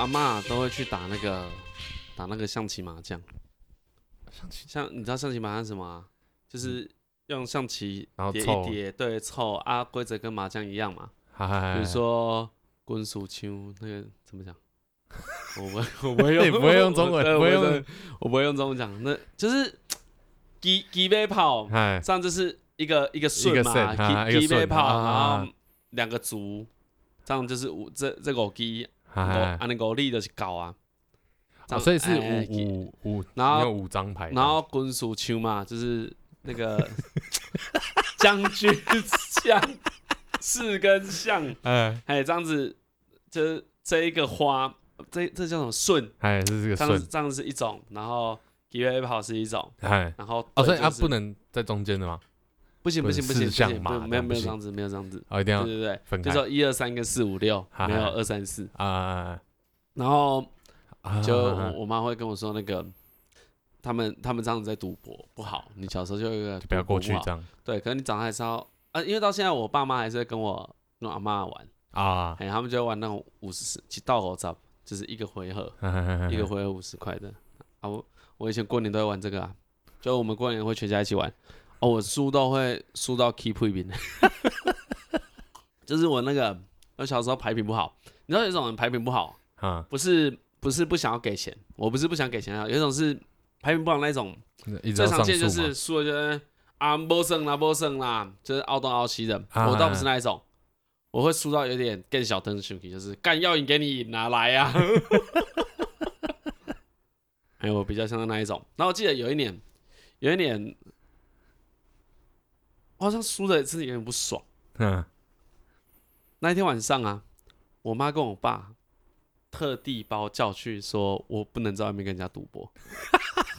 我阿妈都会去打那个打那个象棋麻将。象棋像你知道象棋麻将什么、啊？就是用象棋叠一叠，对，凑啊，规则跟麻将一样嘛。比如说滚鼠枪那个怎么讲？我不我不会用 不会用中文，不会用，我不会用中文讲。那就是机机飞炮，这样就是一个一个顺嘛，机机飞炮，然后两个卒，这样就是五这这个机。啊，按那个力的去搞啊，所以是五五五，然后五张牌，然后滚鼠丘嘛，就是那个 将军象，四根象，哎，哎，这样子，就是这一个花，这这叫什么顺？哎，这是个顺，这样是一种，然后机飞炮是一种，哎，然后哦，所以它不能在中间的吗？不行不行不行不行，没有没有这样子，没有这样子，哦，一定要对对对，就说一二三跟四五六，没有二三四。啊。然后就我妈会跟我说，那个他们他们这样子在赌博不好，你小时候就一个不要过去这样。对，可能你长大还是要啊，因为到现在我爸妈还是在跟我跟我阿妈玩。啊，哎，他们就玩那种五十几道口罩，就是一个回合，一个回合五十块的。啊。我我以前过年都会玩这个啊，就我们过年会全家一起玩。哦，我输都会输到 keep 一边，就是我那个我小时候牌品不好，你知道有一种人牌品不好啊，不是不是不想要给钱，我不是不想给钱啊，有一种是牌品不好那种，最常见就是输了就是啊没胜啦没胜啦，就是凹东凹西的，我倒不是那一种，我会输到有点更小灯的兄弟，就是干要赢给你拿来呀，哎，我比较像那一种，然后我记得有一年，有一年。我好像输的自己有点不爽。嗯，那一天晚上啊，我妈跟我爸特地把我叫去，说我不能在外面跟人家赌博，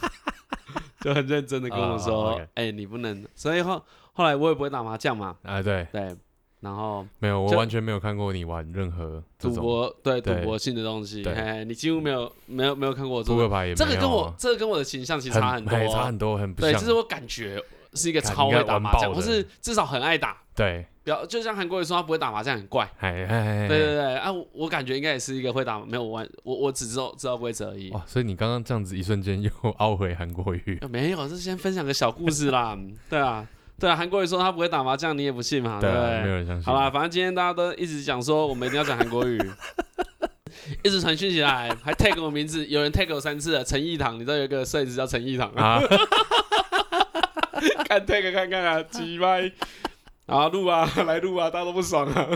就很认真的跟我说：“哎，你不能。”所以后后来我也不会打麻将嘛。啊，对对。然后没有，我完全没有看过你玩任何赌博，对赌博性的东西。哎，你几乎没有没有没有看过我做。扑克牌也没有。这个跟我这个跟我的形象其实差很多，差很多，很不像。对，就是我感觉。是一个超会打麻将，或是至少很爱打。对，比较就像韩国人说他不会打麻将很怪。对对对，啊，我感觉应该也是一个会打，没有玩，我我只知道知道规则而已。哇，所以你刚刚这样子一瞬间又 凹回韩国语？没有，是先分享个小故事啦。对啊，对啊，韩国人说他不会打麻将，你也不信嘛？对不对？没有人相信。好啦，反正今天大家都一直讲说我们一定要讲韩国语，一直传讯起来，还 tag 我名字，有人 tag 我三次了，陈义堂，你知道有个摄影师叫陈义堂啊？看 take 看看啊，几麦，啊录啊，来录啊，大家都不爽啊。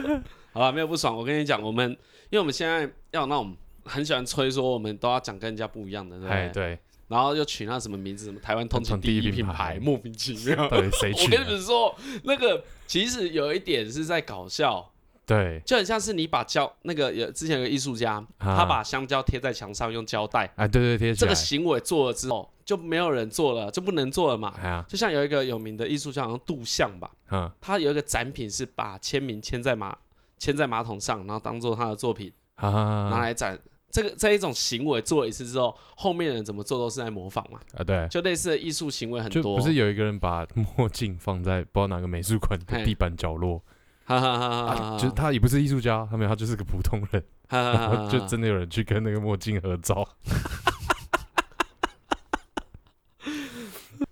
好吧，没有不爽。我跟你讲，我们因为我们现在要那种很喜欢吹说，我们都要讲跟人家不一样的，对不对？对。然后又取那什么名字，什么台湾通勤第一品牌，莫名其妙。对，谁取？我跟你们说，那个其实有一点是在搞笑。对，就很像是你把胶那个有之前有个艺术家，他把香蕉贴在墙上用胶带，哎，对对贴这个行为做了之后。就没有人做了，就不能做了嘛。啊、就像有一个有名的艺术家，好像杜象吧。嗯，他有一个展品是把签名签在马签在马桶上，然后当做他的作品，啊、拿来展。这个这一种行为做了一次之后，后面的人怎么做都是在模仿嘛。啊，对，就类似的艺术行为很多。不是有一个人把墨镜放在不知道哪个美术馆的地板角落？哈哈哈！就他也不是艺术家，他没有，他就是个普通人。然后就真的有人去跟那个墨镜合照。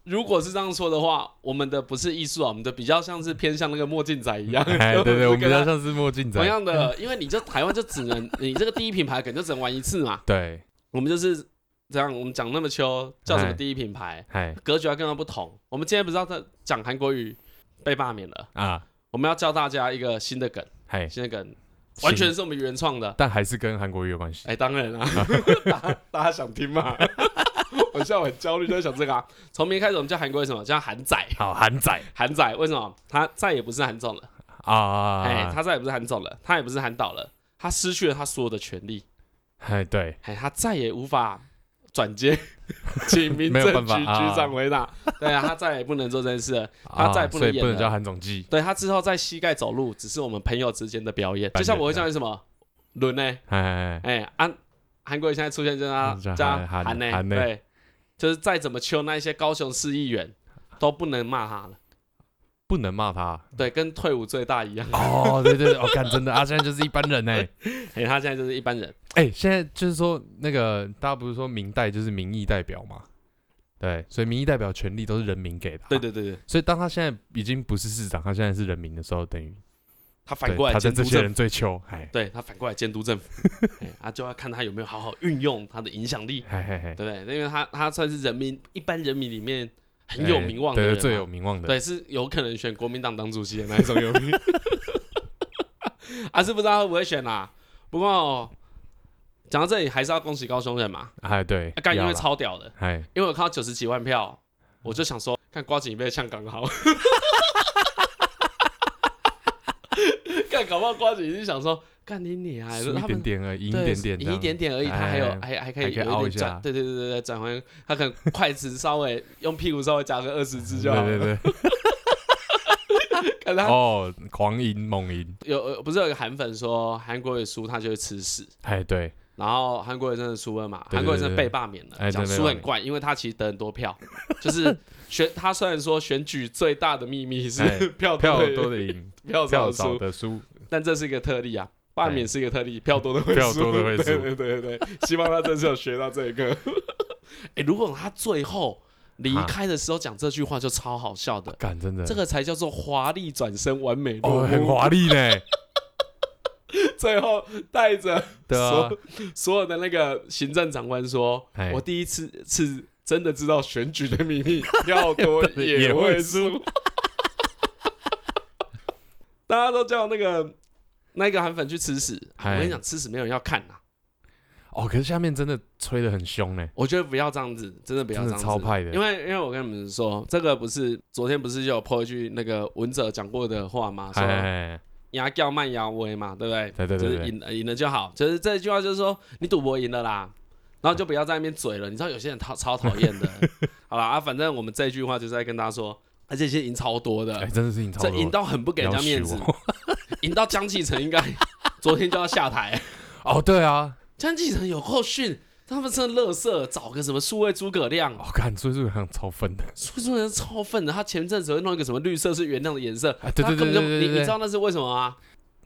如果是这样说的话，我们的不是艺术啊，我们的比较像是偏向那个墨镜仔一样。对 对，我们比较像是墨镜仔。同样的，因为你这台湾就只能你这个第一品牌可能就只能玩一次嘛。对，我们就是这样。我们讲那么秋，叫什么第一品牌？格局要跟它不同。我们今天不是要讲韩国语被罢免了啊？我们要教大家一个新的梗，嘿新的梗完全是我们原创的，但还是跟韩国语有关系。哎，当然 啦，大家想听吗？我现在我很焦虑，就在想这个啊。从明天开始，我们叫韩国为什么叫韩仔？好，韩仔，韩仔，为什么？他再也不是韩总了啊！哎，他再也不是韩总了，他也不是韩导了，他失去了他所有的权利。哎，对，哎，他再也无法转接，请民政局局长回答。对啊，他再也不能做这件事了，他再也不能演了，不能叫韩总机。对，他之后在膝盖走路，只是我们朋友之间的表演。就像我会叫你什么伦呢？哎哎，安。韩国瑜现在出现就他加韩呢，对，就是再怎么求那一些高雄市议员都不能骂他了。不能骂他，对，跟退伍最大一样。哦，对对对，哦、干真的啊，现在就是一般人哎，哎，他现在就是一般人。哎，现在就是说那个大家不是说明代就是民意代表嘛？对，所以民意代表权力都是人民给的。对对对对。所以当他现在已经不是市长，他现在是人民的时候，等于他反过来监督这些人最秋，哎，对他反过来监督政府，哎，他就要看他有没有好好运用他的影响力，嘿嘿嘿对不对？因为他他算是人民一般人民里面很有名望的人，最有名望的，对，是有可能选国民党当主席的那一种有名，啊是不知道会不会选啊？不过。讲到这里，还是要恭喜高雄人嘛？哎，对，干因为超屌的，哎，因为我看到九十几万票，我就想说，看瓜子被呛刚好，干搞不好瓜子已经想说，干你你啊，一点点而已，一点点，赢一点点而已，他还有还还可以有一点转，对对对对对，转回他可能筷子稍微用屁股稍微夹个二十支就好了，对对对，看他哦，狂赢猛赢，有不是有个韩粉说韩国瑜输他就会吃屎，哎对。然后韩国人真的输了嘛？韩国人真的被罢免了，讲输很怪，因为他其实得很多票，就是选他虽然说选举最大的秘密是票票多的赢，票少的输，但这是一个特例啊，罢免是一个特例，票多的会输，票多的会输，对 对对对，希望他真是有学到这一个。哎，如果他最后离开的时候讲这句话，就超好笑的，真的，这个才叫做华丽转身，完美哦，很华丽呢。最后带着所所有的那个行政长官说：“我第一次是真的知道选举的秘密，票多也会输。”大家都叫那个那个韩粉去吃屎。我跟你讲，吃屎没有人要看呐。哦，可是下面真的吹的很凶呢。我觉得不要这样子，真的不要这样子。超派的，因为因为我跟你们说，这个不是昨天不是就有 po 一句那个文哲讲过的话吗？说。牙叫慢牙威嘛，对不对？对对对，就是赢赢了就好。就是这句话，就是说你赌博赢了啦，然后就不要在那边嘴了。你知道有些人超超讨厌的。好了啊，反正我们这句话就是在跟大家说，而且这些赢超多的，真的是赢超多，这赢到很不给人家面子，赢到江启成应该 昨天就要下台。哦，对啊，江启成有够逊。他们真的乐色，找个什么数位诸葛亮？我看数位诸葛亮超粪的，数位诸葛亮超粪的。他前阵子会弄一个什么绿色是原谅的颜色，对对对对对，你你知道那是为什么吗？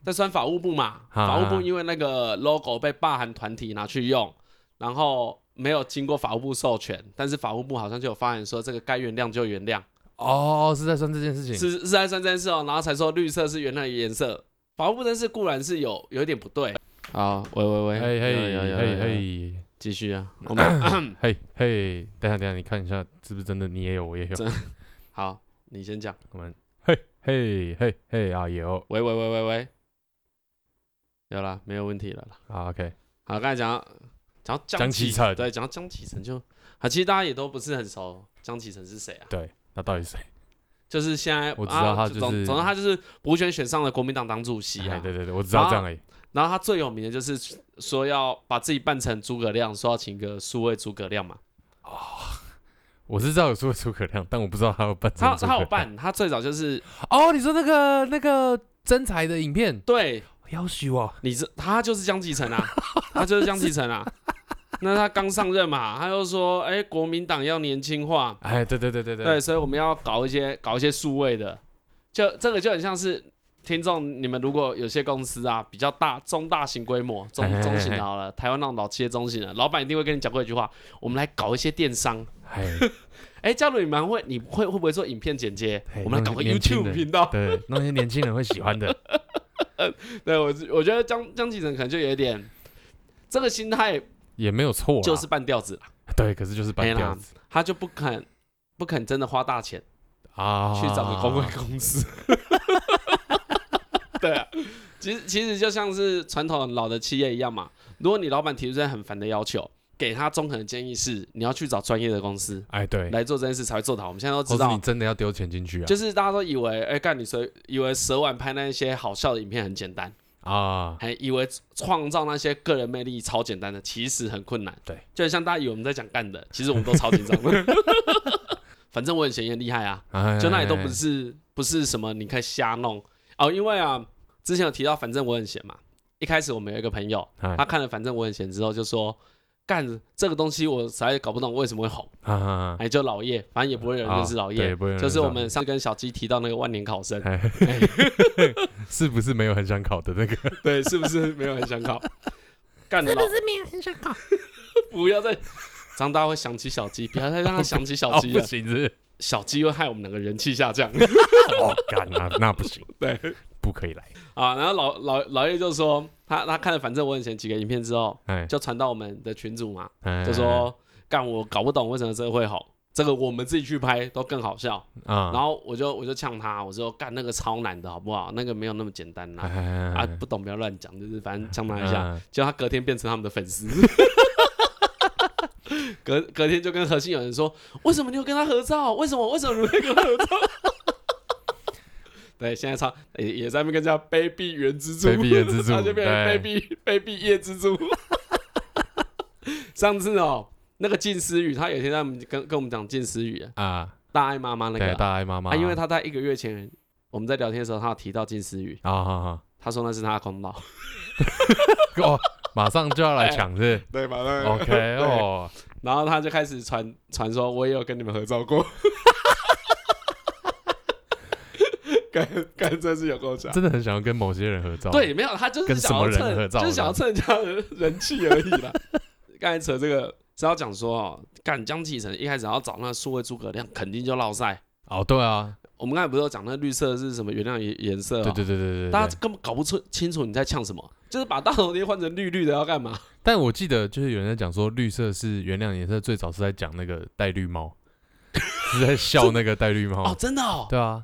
在酸法务部嘛，法务部因为那个 logo 被霸韩团体拿去用，然后没有经过法务部授权，但是法务部好像就有发言说这个该原谅就原谅。哦，是在算这件事情，是是在算这件事哦，然后才说绿色是原来的颜色。法务部这事固然是有有一点不对。好，喂喂喂，嘿嘿嘿嘿。继续啊，我们 嘿嘿，等下等下，你看一下是不是真的？你也有，我也有。好，你先讲。我们嘿嘿嘿嘿啊，有。喂喂喂喂喂，有了，没有问题了。好，OK。好，刚才讲讲江启程，对，讲到江启程就，啊，其实大家也都不是很熟，江启程是谁啊？对，那到底是谁？就是现在我知道他就是，总之他就是补选选上了国民党党主席啊。对对对，我知道这样而已。然后他最有名的就是说要把自己扮成诸葛亮，说要请个数位诸葛亮嘛。哦，我是知道有数位诸葛亮，但我不知道他有扮。他他有扮，他最早就是哦，你说那个那个真才的影片，对，夭寿啊，你这他就是江启臣啊，他就是江启臣啊。那他刚上任嘛，他又说，哎，国民党要年轻化，哎，对对对对对，对，所以我们要搞一些搞一些数位的，就这个就很像是。听众，你们如果有些公司啊比较大、中大型规模、中中型的好了，台湾那种老企业中型的，老板一定会跟你讲过一句话：我们来搞一些电商。哎，假如你们会，你会会不会做影片剪接？我们来搞个 YouTube 频道，对，那些年轻人会喜欢的。对我，我觉得江江启臣可能就有一点这个心态，也没有错，就是半吊子。对，可是就是半吊子，他就不肯不肯真的花大钱啊，去找个公关公司。对啊，其实其实就像是传统老的企业一样嘛。如果你老板提出很烦的要求，给他中肯的建议是，你要去找专业的公司，哎，对，来做这件事才会做得好。我们现在都知道，你真的要丢钱进去啊。就是大家都以为，哎，干你说以为蛇丸拍那些好笑的影片很简单啊，还以为创造那些个人魅力超简单的，其实很困难。对，就像大家以为我们在讲干的，其实我们都超紧张的。反正我很闲也很厉害啊，就那里都不是不是什么你可以瞎弄哦，因为啊。之前有提到，反正我很闲嘛。一开始我们有一个朋友，他看了《反正我很闲》之后，就说：“干这个东西，我实在搞不懂为什么会红。哎，就老叶，反正也不会有人认识老叶。就是我们上次跟小鸡提到那个万年考生，是不是没有很想考的那个？对，是不是没有很想考？干的是不是没有很想考？不要再长大会想起小鸡，不要再让他想起小鸡了。不行，小鸡会害我们两个人气下降。哦，干啊，那不行，对，不可以来啊。然后老老老叶就说。他他看了反正我以前几个影片之后，就传到我们的群组嘛，就说干我搞不懂为什么这个会好，这个我们自己去拍都更好笑啊。然后我就我就呛他，我说干那个超难的好不好？那个没有那么简单呐，啊不懂不要乱讲，就是反正呛他一下，结果他隔天变成他们的粉丝，隔隔天就跟核心有人说，为什么你有跟他合照？为什么为什么你会跟他合照？对，现在唱也也在那边跟人家卑鄙原蜘蛛，卑鄙原蜘蛛，他就变成卑鄙卑鄙叶蜘蛛。上次哦，那个静思语，他有一天在跟跟我们讲静思语啊，大爱妈妈那个大爱妈妈啊，因为他在一个月前我们在聊天的时候，他有提到静思语啊，他说那是他的功劳，哦，马上就要来抢是？对，马上 OK 哦，然后他就开始传传说，我也有跟你们合照过。干干这是有够强，真的很想要跟某些人合照。对，没有他就是想要蹭，就是想要蹭人家的人气而已啦。刚才扯这个是要讲说哦，干江启程一开始要找那数位诸葛亮，肯定就落赛。哦，对啊，我们刚才不是有讲那绿色是什么原谅颜颜色？对对对对对，大家根本搞不出清楚你在呛什么，就是把大头贴换成绿绿的要干嘛？但我记得就是有人在讲说绿色是原谅颜色，最早是在讲那个戴绿帽，是在笑那个戴绿帽哦，真的哦，对啊。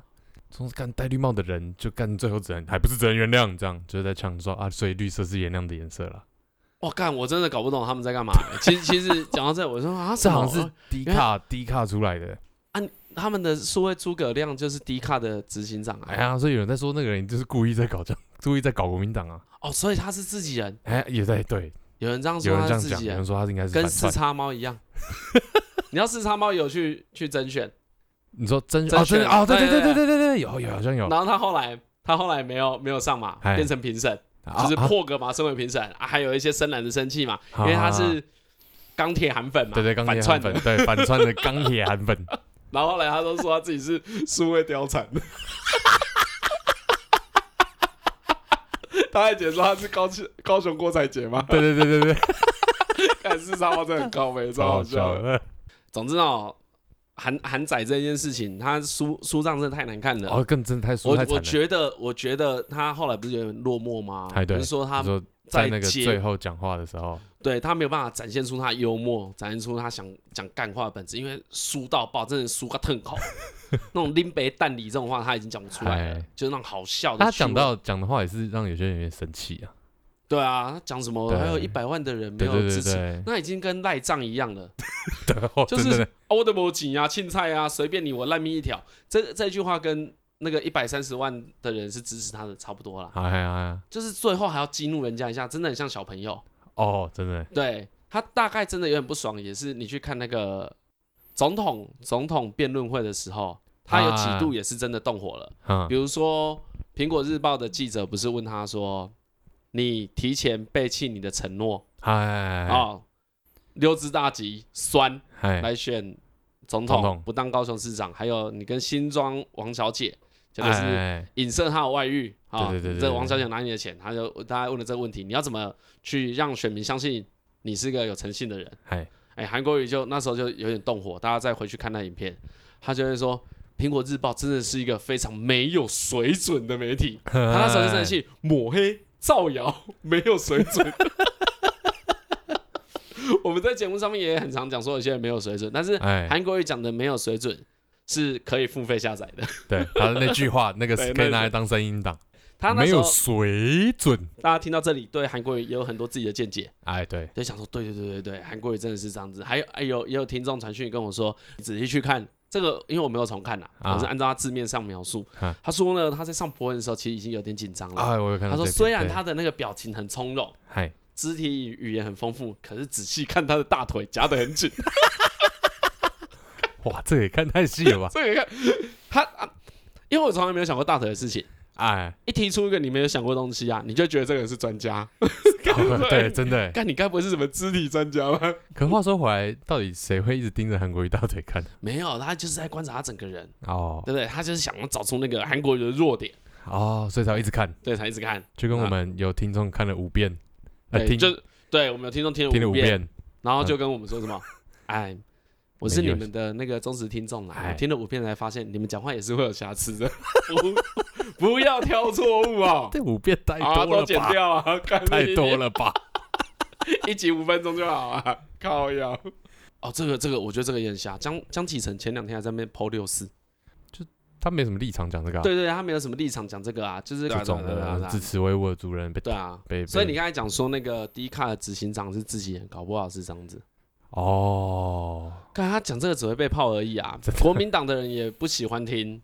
从干戴绿帽的人就干，最后只能还不是只能原谅，这样就是在呛说啊，所以绿色是原谅的颜色了。我干，我真的搞不懂他们在干嘛。其实其实讲到这，我说啊，这好像是低卡低卡出来的。啊，他们的数位诸葛亮就是低卡的执行长啊。哎呀，所以有人在说那个人就是故意在搞这样，故意在搞国民党啊。哦，所以他是自己人。哎，也在对，有人这样说，他是自己人，有人说他应该是跟四叉猫一样。你要四叉猫有去去甄选。你说甄选哦，甄哦，对对对对对对。对，有有好像有。然后他后来他后来没有没有上马，变成评审，就是破格嘛，身为评审啊，还有一些深蓝的生气嘛，因为他是钢铁韩粉嘛，对对，钢铁韩粉，对反串的 钢铁韩粉。然后后来他都说他自己是数位貂蝉，他还解说他是高雄高雄郭采洁嘛，对对对对对，看 四叉猫真的很高没超好笑。总之哦。韩韩仔这件事情，他输输账真的太难看了。哦，更真太输太。我我觉得，我觉得他后来不是有点落寞吗？哎，对。就是说他在那个最后讲话的时候，对他没有办法展现出他幽默，展现出他想讲干话的本质，因为输到爆，真的输个痛口。那种拎杯蛋里这种话，他已经讲不出来了，就是那种好笑的。他讲到讲的话也是让有些人有点生气啊。对啊，他讲什么？还有一百万的人没有支持，那已经跟赖账一样了。就是欧的摩吉啊，青菜啊，随便你，我烂命一条。这这句话跟那个一百三十万的人是支持他的差不多了。哎呀，就是最后还要激怒人家一下，真的很像小朋友。哦，真的。对，他大概真的有点不爽，也是你去看那个总统总统辩论会的时候，他有几度也是真的动火了。比如说苹果日报的记者不是问他说。你提前背弃你的承诺，啊，溜之大吉，酸来选总统，不当高雄市长，还有你跟新庄王小姐，就是影射他有外遇，啊，这个王小姐拿你的钱，他就大家问了这个问题，你要怎么去让选民相信你是个有诚信的人？哎，韩国瑜就那时候就有点动火，大家再回去看那影片，他就会说，苹果日报真的是一个非常没有水准的媒体，他那时候就生气抹黑。造谣没有水准，我们在节目上面也很常讲说有些人没有水准，但是韩国语讲的没有水准是可以付费下载的。对，他的那句话，那个 是可以拿来当声音档。他没有水准，大家听到这里对韩国语也有很多自己的见解。哎，对，就想说，对对对对对，韩国语真的是这样子。还有，哎有也有听众传讯跟我说，你仔细去看。这个因为我没有重看呐，我是按照他字面上描述。他说呢，他在上博文的时候其实已经有点紧张了。哎，我有看到他说虽然他的那个表情很从容，肢体语言很丰富，可是仔细看他的大腿夹得很紧。哇，这也看太细了吧？这也看他，啊因为我从来没有想过大腿的事情。哎，一提出一个你没有想过的东西啊，你就觉得这个人是专家。对，真的。但你该不会是什么肢体专家吧？可话说回来，到底谁会一直盯着韩国瑜大腿看？没有，他就是在观察他整个人哦，对不对？他就是想要找出那个韩国瑜的弱点哦，所以才一直看，对，才一直看。就跟我们有听众看了五遍，对，就对我们有听众听了五遍，然后就跟我们说什么？哎。我是你们的那个忠实听众啦，听了五遍才发现你们讲话也是会有瑕疵的，不 不要挑错误 啊。这五遍太多了吧？都剪掉啊，太多了吧？一集五分钟就好啊，靠腰。哦，这个这个，我觉得这个也很瞎。江江启程前两天还在那边 PO 六四，就他没什么立场讲这个。对对，他没有什么立场讲这个啊，就是这种的支持维吾尔族人被对啊，所以你刚才讲说那个 D 卡的执行长是自己人，搞不好是这样子。哦，刚才他讲这个只会被泡而已啊！国民党的人也不喜欢听，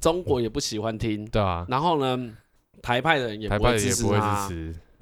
中国也不喜欢听，对啊。然后呢，台派的人也不会支持他。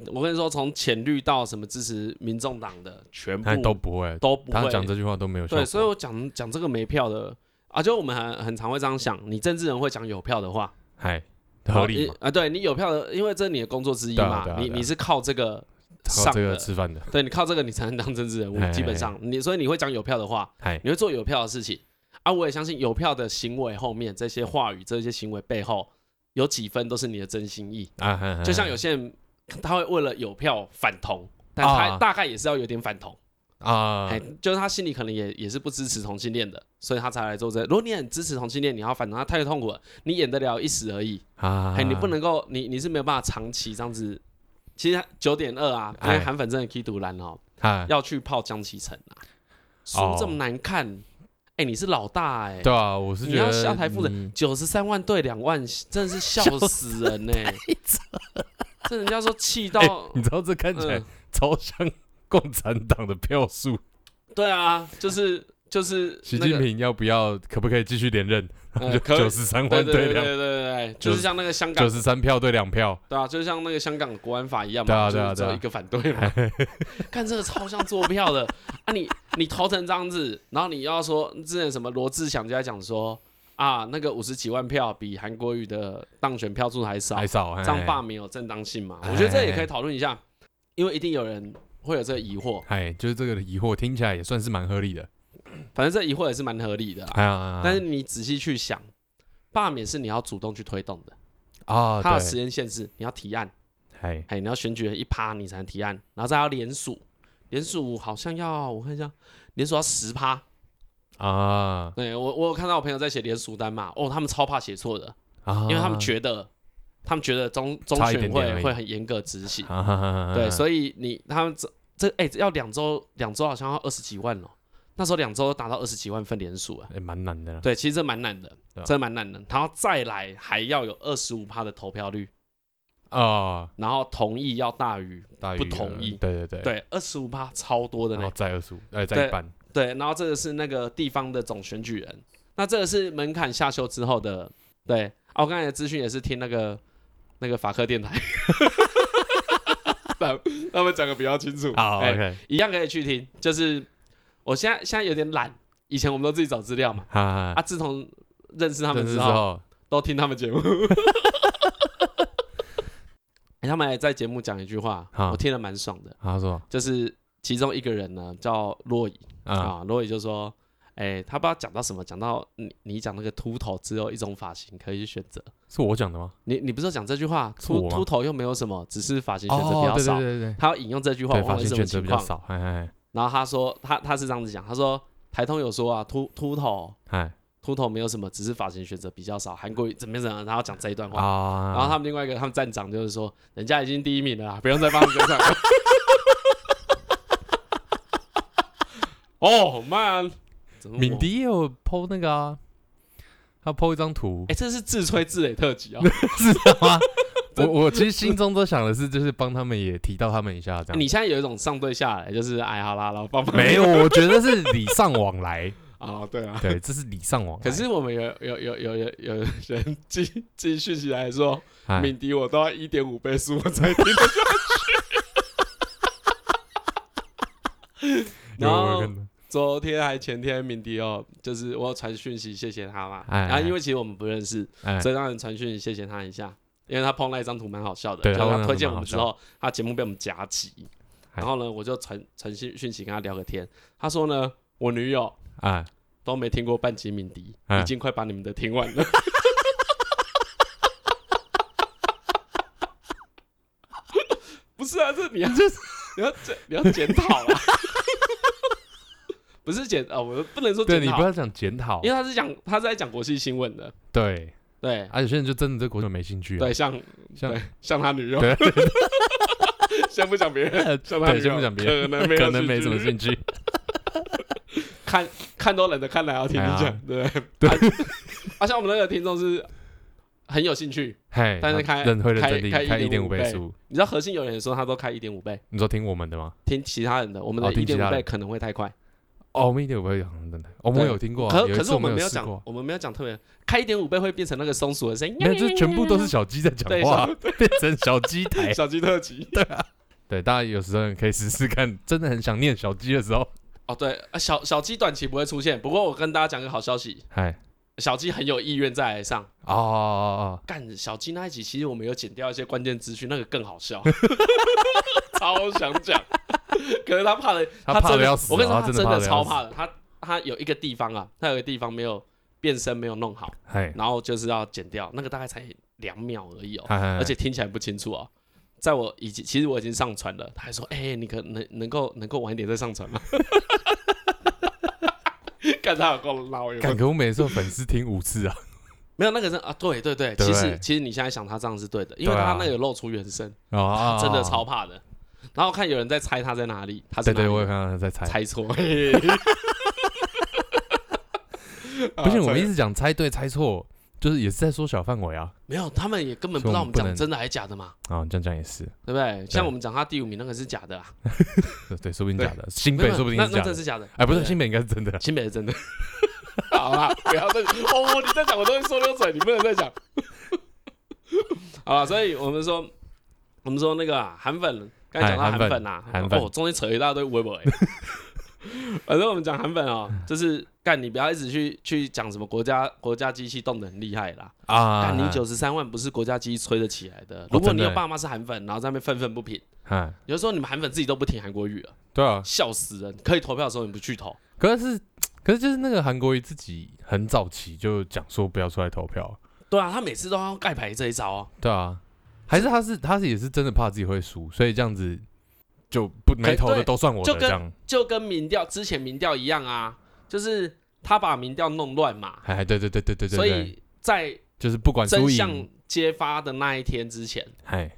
我跟你说，从浅绿到什么支持民众党的，全部都不会，都不会。他讲这句话都没有效。对，所以我讲讲这个没票的啊，就我们很很常会这样想，你政治人会讲有票的话，嗨，合理啊？对你有票的，因为这是你的工作之一嘛，你你是靠这个。靠这个吃饭的，对，你靠这个你才能当政治人物，基本上。你所以你会讲有票的话，你会做有票的事情。啊。我也相信有票的行为后面这些话语、这些行为背后有几分都是你的真心意。啊。就像有些人他会为了有票反同，但他大概也是要有点反同啊，就是他心里可能也也是不支持同性恋的，所以他才来做这。如果你很支持同性恋，你要反正他太痛苦了，你演得了一时而已。啊，你不能够，你你是没有办法长期这样子。其实九点二啊，因为韩粉真的可以独蓝哦，要去泡江启臣啊，输这么难看，哎，你是老大哎，对啊，我是觉得你要下台负责九十三万对两万，真的是笑死。人 呢。这人家说气到，你知道这看起来超像共产党的票数，对啊，就是。就是习近平要不要，可不可以继续连任？就九十三万对两，对对对，就是像那个香港九十三票对两票，对啊，就是像那个香港国安法一样嘛，对啊对啊，只有一个反对嘛。看这个超像做票的啊！你你投成这样子，然后你要说之前什么罗志祥就在讲说啊，那个五十几万票比韩国瑜的当选票数还少，还少，这样罢免有正当性嘛？我觉得这也可以讨论一下，因为一定有人会有这个疑惑。哎，就是这个疑惑听起来也算是蛮合理的。反正这疑惑也是蛮合理的啊，但是你仔细去想，罢免是你要主动去推动的啊，它有时间限制，你要提案，哎，你要选举人一趴你才能提案，然后再要联署，联署好像要我看一下，联署要十趴啊，对我我有看到我朋友在写联署单嘛，哦，他们超怕写错的啊，因为他们觉得他们觉得中中选会会很严格执行，对，所以你他们这这哎要两周两周好像要二十几万哦。那时候两周达到二十几万份连署啊，也蛮难的。对，其实这蛮难的，真的蛮难的。然后再来还要有二十五趴的投票率啊，然后同意要大于不同意。对对对，对二十五趴超多的呢。再二十五，哎，再一半。对，然后这个是那个地方的总选举人，那这个是门槛下修之后的。对，啊，我刚才的资讯也是听那个那个法科电台，他他们讲的比较清楚。好，OK，一样可以去听，就是。我现在现在有点懒，以前我们都自己找资料嘛，啊，自从认识他们之后，都听他们节目。他们还在节目讲一句话，我听了蛮爽的。他说，就是其中一个人呢叫洛伊啊，洛伊就说，哎，他不知道讲到什么，讲到你你讲那个秃头只有一种发型可以去选择，是我讲的吗？你你不是讲这句话，秃秃头又没有什么，只是发型选择比较少。对对对，他要引用这句话，发型选择比较少。然后他说，他他是这样子讲，他说台通有说啊，秃秃头，哎，秃头没有什么，只是发型选择比较少。韩国怎么样怎么样，然后讲这一段话，啊、然后他们另外一个他们站长就是说，人家已经第一名了啦，不用再帮他们跟上。哦，man，敏迪也有 po 那个啊，他 po 一张图，哎，这是自吹自擂特辑啊，是的吗？我我其实心中都想的是，就是帮他们也提到他们一下这样。你现在有一种上对下来，就是哎好啦，然后帮忙。没有，我觉得是礼尚往来啊，对啊，对，这是礼尚往来。可是我们有有有有有有人继继续起来说，敏迪我都要一点五倍速我才听得下去。然后昨天还前天，敏迪哦，就是我传讯息谢谢他嘛，然后因为其实我们不认识，所以让人传讯息谢谢他一下。因为他 PO 那一张图蛮好笑的，然后，他推荐我们之后，他节目被我们夹击，然后呢，我就传传讯讯息跟他聊个天，他说呢，我女友啊都没听过半集鸣笛，已经快把你们的听完了。不是啊，这你要这 你要这你要检讨啊。不是检哦，我不能说检讨。对，你不要讲检讨，因为他是讲他是在讲国际新闻的。对对，而且有些人就真的对国际没兴趣。对，像像像他女友。先不讲别人，先不讲别人，可能没 可能没什么兴趣。看看都懒得看了，要听你讲，对对。而且我们那个听众是很有兴趣，但是开开开一点五倍速。你知道核心有人说他都开一点五倍。你说听我们的吗？听其他人的，我们的一点五倍可能会太快。哦，我们一点五倍真的，我们有听过。可可是我们没有讲，我们没有讲特别开一点五倍会变成那个松鼠的声音。没有就全部都是小鸡在讲话，变成小鸡台，小鸡特辑。对啊，对，大家有时候可以试试看，真的很想念小鸡的时候。哦，对啊，小小鸡短期不会出现，不过我跟大家讲个好消息，嗨，小鸡很有意愿再来上。哦哦哦，干小鸡那一集，其实我们有剪掉一些关键资讯，那个更好笑，超想讲。可是他怕了，他怕的要死。我跟你说，他真的超怕的。他他有一个地方啊，他有一个地方没有变声，没有弄好，然后就是要剪掉。那个大概才两秒而已哦，而且听起来不清楚哦。在我已经其实我已经上传了，他还说：“哎，你可能能够能够晚一点再上传吗？” 看他有够闹，感觉我每次粉丝听五次啊，没有那个是啊，对对对，其实其实你现在想他这样是对的，因为他那个露出原声啊，真的超怕的。然后看有人在猜他在哪里，他在对，我也看到他在猜，猜错。不是，我们一直讲猜对猜错，就是也是在缩小范围啊。没有，他们也根本不知道我们讲真的还是假的嘛。啊，这样讲也是，对不对？像我们讲他第五名那个是假的啊。对，说不定假的。新北说不定是假的。那真是假的。哎，不是，新北应该是真的。新北是真的。好啦，不要再哦，你在讲我都会说溜嘴，你不能再讲。好啦，所以我们说，我们说那个韩粉。刚才讲到韩粉呐，韩粉，哦，中间扯一大堆微博。反正我们讲韩粉哦，就是干你不要一直去去讲什么国家国家机器动得很厉害啦啊！干你九十三万不是国家机器吹得起来的。如果你有爸妈是韩粉，然后在那边愤愤不平，有时候你们韩粉自己都不听韩国语了，对啊，笑死人！可以投票的时候你不去投，可是可是就是那个韩国瑜自己很早期就讲说不要出来投票，对啊，他每次都要盖牌这一招，对啊。还是他是他是也是真的怕自己会输，所以这样子就不没投的都算我的这样，就跟民调之前民调一样啊，就是他把民调弄乱嘛。哎，对对对对对对。所以在就是不管真相揭发的那一天之前，哎，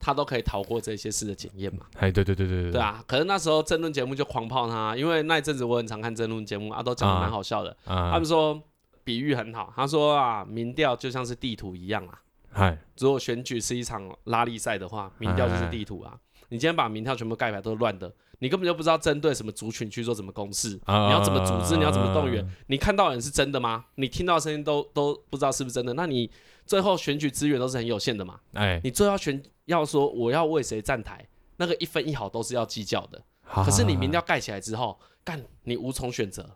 他都可以逃过这些事的检验嘛。哎，对对对对对。对啊，可是那时候争论节目就狂泡他，因为那一阵子我很常看争论节目啊，都讲的蛮好笑的。他们说比喻很好，他说啊，民调就像是地图一样啊。嗨，如果选举是一场拉力赛的话，民调就是地图啊。你今天把民调全部盖牌都是乱的，你根本就不知道针对什么族群去做什么公式，你要怎么组织，你要怎么动员，你看到人是真的吗？你听到的声音都都不知道是不是真的，那你最后选举资源都是很有限的嘛。哎，你最后选要说我要为谁站台，那个一分一毫都是要计较的。可是你民调盖起来之后，干你无从选择，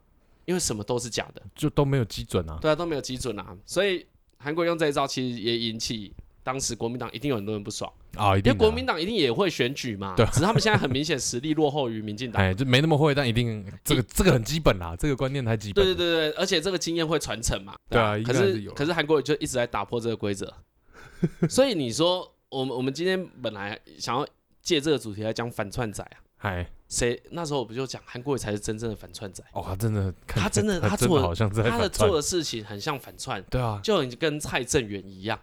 因为什么都是假的，就都没有基准啊。对啊，都没有基准啊，所以。韩国用这一招，其实也引起当时国民党一定有很多人不爽。啊，因为国民党一定也会选举嘛，对，只是他们现在很明显实力落后于民进党，哎，就没那么会，但一定这个这个很基本啦，这个观念太基本。对对对对，而且这个经验会传承嘛，对啊，可是可是韩国瑜就一直在打破这个规则，所以你说我们我们今天本来想要借这个主题来讲反串仔啊，哎。谁那时候我不就讲韩国瑜才是真正的反串仔？哦，他真的，他真的，他做的好像他的做的事情很像反串，对啊，就跟蔡正元一样。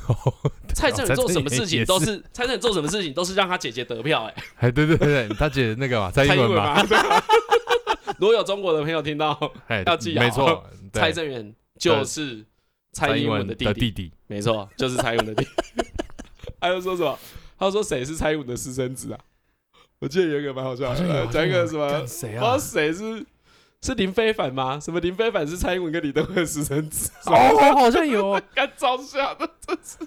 蔡正元做什么事情都是蔡正元做什么事情都是让他姐姐得票，哎，哎，对对对，他姐那个嘛，蔡英文嘛。如果有中国的朋友听到，要记啊，没错，蔡正元就是蔡英文的弟弟，弟弟没错，就是蔡英文的弟弟。还有说什么？他说谁是蔡英文的私生子啊？我记得有一个蛮好笑的，讲一个什么，不知道谁是是林非凡吗？什么林非凡是蔡英文跟李登辉的私生子？哦，好像有，干照相的，真是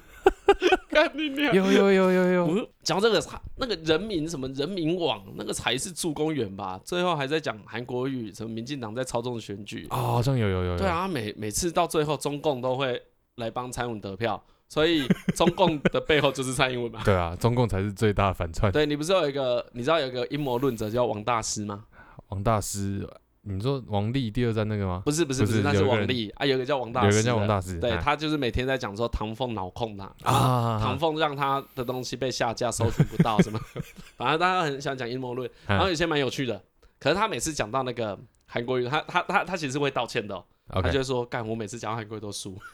干你娘！有有有有有。讲这个那个人民什么人民网那个才是助攻员吧？最后还在讲韩国语什么民进党在操纵选举啊？好像有有有。对啊，每每次到最后中共都会来帮蔡英文得票，所以中共的背后就是蔡英文嘛。对啊，中共才是最大的反串。对，你不是有一个，你知道有一个阴谋论者叫王大师吗？王大师。你说王力第二站那个吗？不是不是不是，那是王力啊，有个叫王大师，有个叫王大师，对他就是每天在讲说唐凤脑控他啊，唐凤让他的东西被下架，搜寻不到什么，反正大家很喜欢讲阴谋论，然后有些蛮有趣的，可是他每次讲到那个韩国瑜，他他他他其实会道歉的，他就说干，我每次讲到韩国瑜都输，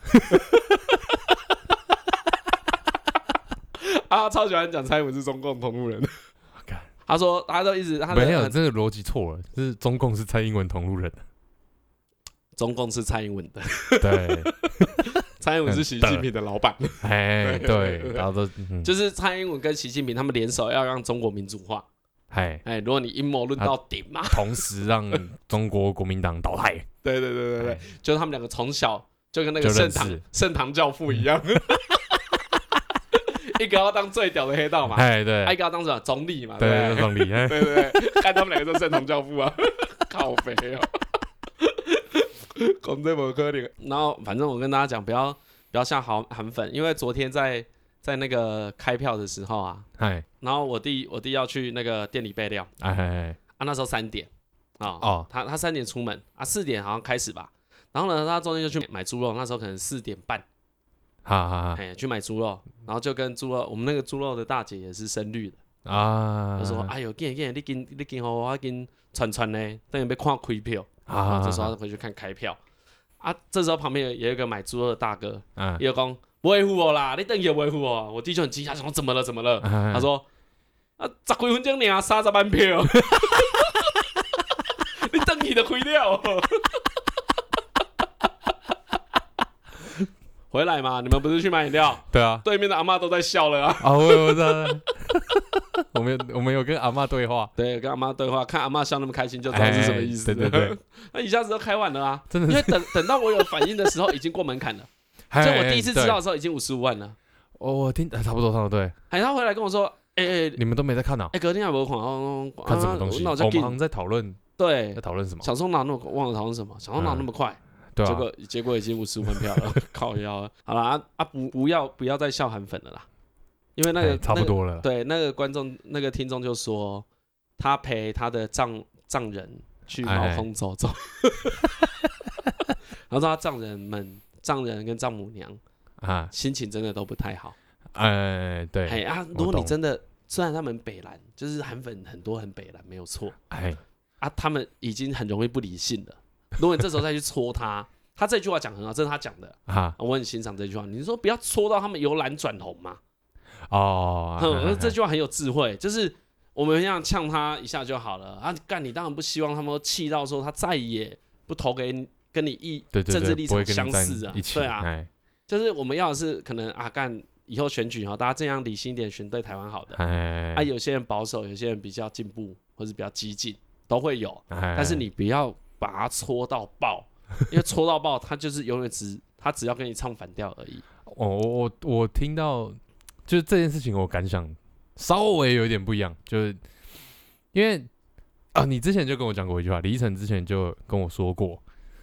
啊，超喜欢讲蔡英文是中共同路人。他说：“他都一直，他没有这个逻辑错了，就是中共是蔡英文同路人，中共是蔡英文的，对，蔡英文是习近平的老板，哎，对，然后都就是蔡英文跟习近平他们联手要让中国民主化，哎哎，如果你阴谋论到顶嘛，同时让中国国民党倒台，对对对对对，就是他们两个从小就跟那个圣堂圣堂教父一样。”一个要当最屌的黑道嘛，哎对，一个要当什么总理嘛，对对总理，对对对，看他们两个都圣堂教父啊，靠肥哦，讲这么可怜。然后反正我跟大家讲，不要不要像韩韩粉，因为昨天在在那个开票的时候啊，哎，然后我弟我弟要去那个店里备料，哎哎啊那时候三点啊哦，他他三点出门啊，四点好像开始吧，然后呢他中间就去买猪肉，那时候可能四点半。哈哈哈！哎，去买猪肉，然后就跟猪肉，我们那个猪肉的大姐也是深绿的啊。她说：“哎呦，给给，你给你给我，我给串串呢，等下被看开票啊。”这时候回去看开票啊。这时候旁边有有一个买猪肉的大哥，嗯，也讲不维护我啦，你等于维护我。我弟就很惊讶，说：“怎么了？怎么了？”他说：“啊，十几分钟你三十万票，你等你的亏掉。”回来嘛？你们不是去买饮料？对啊，对面的阿嬷都在笑了啊！啊，我我知道，我们我们有跟阿嬷对话，对，跟阿嬷对话，看阿嬷笑那么开心，就知道是什么意思。对对对，那一下子都开完了啊！真的，因为等等到我有反应的时候，已经过门槛了。所以我第一次知道的时候，已经五十五万了。哦，我听差不多，差不多对。哎，他回来跟我说，哎哎，你们都没在看呢？哎，隔天还没看哦，看什么东西？我们在讨论，对，在讨论什么？想说哪那么忘了讨论什么？想说哪那么快？对啊、结果结果已经五十五分票了，靠腰了。好了啊啊不不要不要再笑韩粉了啦，因为那个差不多了。对，那个观众那个听众就说，他陪他的丈丈人去茅坑走走，然后 说他丈人们丈人跟丈母娘啊心情真的都不太好。哎对，哎啊，如果你真的虽然他们北蓝就是韩粉很多很北蓝没有错，哎啊他们已经很容易不理性了。如果你这时候再去戳他，他这句话讲很好，这是他讲的啊，我很欣赏这句话。你说不要戳到他们由蓝转红嘛？哦，嗯，这句话很有智慧，就是我们这样呛他一下就好了啊。干，你当然不希望他们气到说他再也不投给跟你一政治立场相似啊，对啊，就是我们要的是可能啊，干以后选举哈，大家这样理性一点选对台湾好的。啊，有些人保守，有些人比较进步或者比较激进，都会有，但是你不要。把它搓到爆，因为搓到爆，他就是永远只他只要跟你唱反调而已。哦，我我我听到就是这件事情，我感想稍微有点不一样，就是因为啊，你之前就跟我讲过一句话，李晨之前就跟我说过，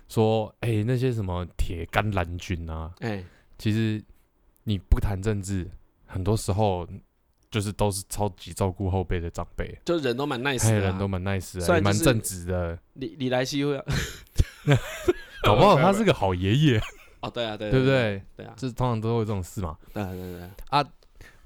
说哎、欸、那些什么铁杆蓝军啊，哎、欸，其实你不谈政治，很多时候。就是都是超级照顾后辈的长辈，就人都蛮 nice 的，人都蛮 nice 的，蛮正直的。李李来希会，搞不好他是个好爷爷。哦，对啊，对，对不对？对啊，就是通常都会这种事嘛。对对对啊，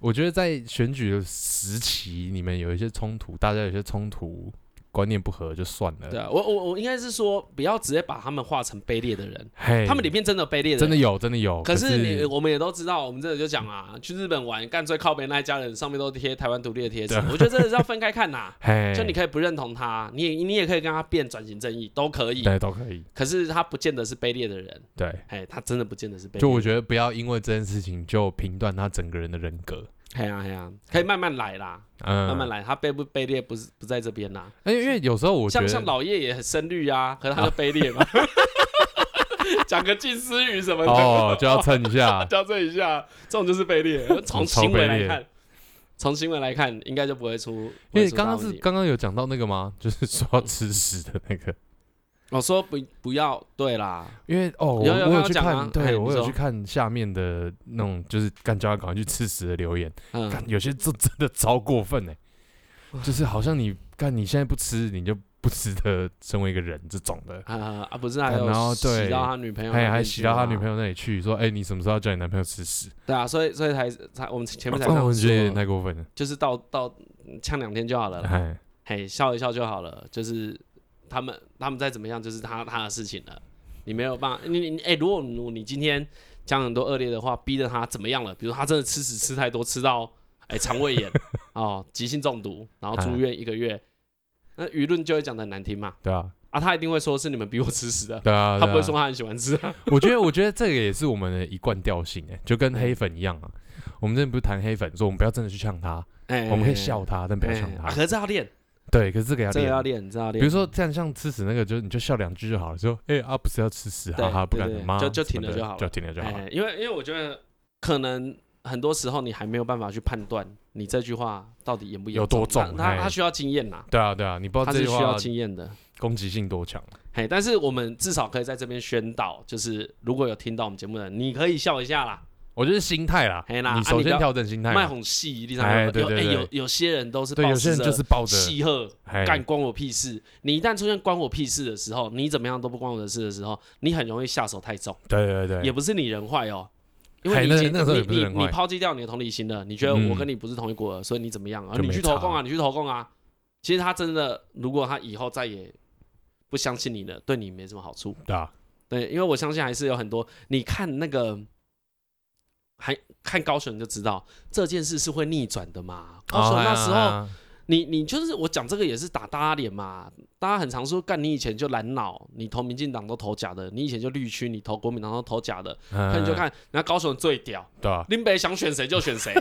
我觉得在选举的时期，你们有一些冲突，大家有些冲突。观念不合就算了。对啊，我我我应该是说，不要直接把他们画成卑劣的人。嘿，他们里面真的卑劣的人，真的有，真的有。可是你我们也都知道，我们这里就讲啊，去日本玩干最靠北那一家人上面都贴台湾独立的贴纸。我觉得真的是要分开看呐。嘿，就你可以不认同他，你也你也可以跟他辩转型正义，都可以。对，都可以。可是他不见得是卑劣的人。对，哎，他真的不见得是卑劣。就我觉得不要因为这件事情就评断他整个人的人格。嘿呀嘿呀，可以慢慢来啦，嗯、慢慢来。他卑不卑劣不是不在这边啦。因为因为有时候我像像老叶也很深绿啊，可是他就卑劣嘛。讲、啊、个近思语什么的哦，就要蹭一下，就要蹭一下，这种就是卑劣。从行为来看，从行为来看，应该就不会出。因为刚刚是刚刚有讲到那个吗？就是说要吃屎的那个。我说不不要，对啦，因为哦，我有有我有去看，对我有去看下面的那种，就是干叫他赶快去吃屎的留言，嗯，干有些这真的超过分哎，就是好像你干你现在不吃，你就不值得成为一个人这种的，啊啊，不是还有然后对洗到他女朋友还还洗到他女朋友那里去，说哎，你什么时候叫你男朋友吃屎？对啊，所以所以才才我们前面才这哦我样觉得有点，太过分了，就是到到呛两天就好了啦，哎，嘿，笑一笑就好了，就是他们他们再怎么样，就是他他的事情了，你没有办法，你你哎，如果你你今天讲很多恶劣的话，逼着他怎么样了？比如他真的吃屎吃太多，吃到哎肠胃炎 哦，急性中毒，然后住院一个月，那舆论就会讲的很难听嘛，对啊，啊，他一定会说是你们逼我吃屎的，对啊，他不会说他很喜欢吃啊，我觉得，我觉得这个也是我们的一贯调性，哎，就跟黑粉一样啊。我们之前不是谈黑粉，说我们不要真的去呛他，哎，我们可以笑他，但不要哎，呛他。啊可是这要练，对，可是这个要练。这个要练，这个要练，比如说这样，像吃屎那个，就你就笑两句就好了。说，哎啊，不是要吃屎，对哈哈，不敢？就就停了就好了就停了就好因为因为我觉得可能很多时候你还没有办法去判断你这句话到底严不严有多重哎他他他需要经验呐，对啊，对啊，你不知道他是需要经验的。攻击性多强。嘿，但是我们至少可以在这边宣导，就是如果有听到我们节目的人，你可以笑一下啦，我觉得心态啦，你首先调整心态嘛。卖哄戏，立哎场有哎对对对有有些人都是对，有些人就是抱着戏鹤哎干关我屁事。你一旦出现关我屁事的时候，你怎么样都不关我的事的时候，你很容易下手太重。对对对，也不是你人坏哦，因为你你你你不是人坏抛弃掉你的同理心了，你觉得嗯我跟你不是同一国的，所以你怎么样啊？你去投共啊，你去投共啊。其实他真的，如果他以后再也不相信你了，对你没什么好处。对啊，对，因为我相信还是有很多，你看那个，还看高雄就知道这件事是会逆转的嘛。高雄那时候，啊你你就是我讲这个也是打大家脸嘛，大家很常说干你以前就蓝脑，你投民进党都投假的，你以前就绿区，你投国民党都投假的，那你就看人家高雄最屌，对啊，林北想选谁就选谁，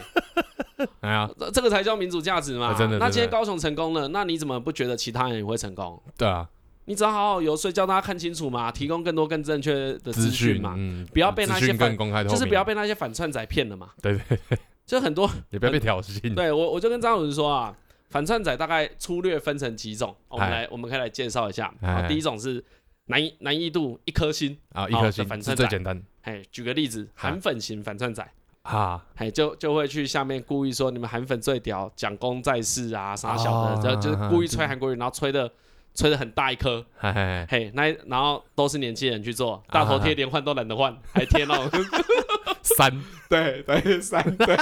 哎呀，这这个才叫民主价值嘛。啊真的。那今天高雄成功了，那你怎么不觉得其他人也会成功？对啊，你只要好好游说，叫大家看清楚嘛，提供更多更正确的资资讯嘛，嗯，不要被那些反就是不要被那些反串仔骗了嘛。对对，就很多，也不要被挑衅。对我我就跟张老师说啊，反串仔大概粗略分成几种，我们来我们可以来介绍一下。第一种是难易难易度一颗星，啊，一颗星是反串仔。最简单。哎，举个例子，哎韩粉型反串仔。啊，哎，就就会去下面故意说你们韩粉最屌，讲功在世啊，啥小哦的，就就是故意吹嗯韩国语，然后吹的吹的很大一颗，嘿嘿嘿，那然后都是年轻人去啊做，大头贴连换都懒得换，还贴那种，三，对对三对，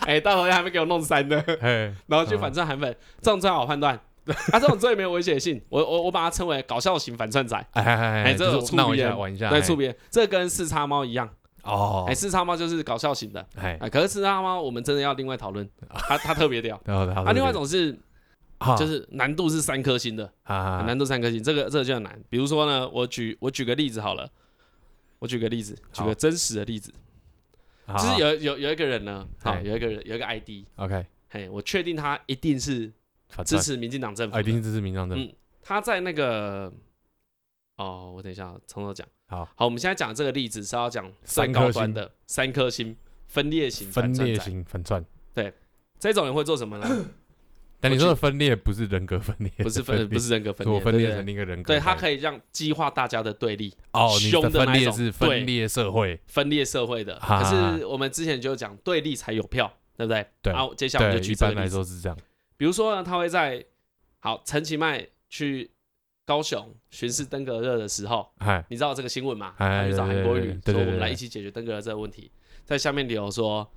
哎，大头贴还没给我弄三的，嘿，然后去反串韩粉，这种最好判断，啊，这种最没有危险性，我我我把它称为搞笑型反串仔，哎哎哎哎，这有就是闹一触边玩一下，对，嘿。触别，这跟四叉猫一样，哦。哎，，四叉猫就是搞笑型的。哎，啊，可是四叉猫我们真的要另外讨论，它 它特别屌。啊。另外一种是啊就是难度是三颗星的，啊啊，难度三颗星，这个这个就很难。比如说呢，我举我举个例子好了，我举个例子，举好个真实的例子，好就是有有有一个人呢，好哎有一个人有一个 ID，OK，嘿，我确定他一定是支持民进党政府啊，一定，是支持民进党政府。嗯，他在那个哦，我等一下从头讲。好，好，我们现在讲的这个例子是要讲最三颗星。高端的三颗星分裂型分裂型反串。这种人会做什么呢？但你说的分裂不是人格分裂，不是分，不是是人格分裂我分裂成另一个人格。对，它可以让激化大家的对立，哦，你凶的分裂是分裂社会，分裂社会的。可是我们之前就讲对立才有票，对不对？对然后接下来我们对，就一般来举这个例子，说是这样。比如说呢，他会在好陈其迈去高雄巡视登革热的时候，哎，你知道这个新闻吗？哎他去找韩国瑜说我们来一起解决登革热这个问题，在下面留说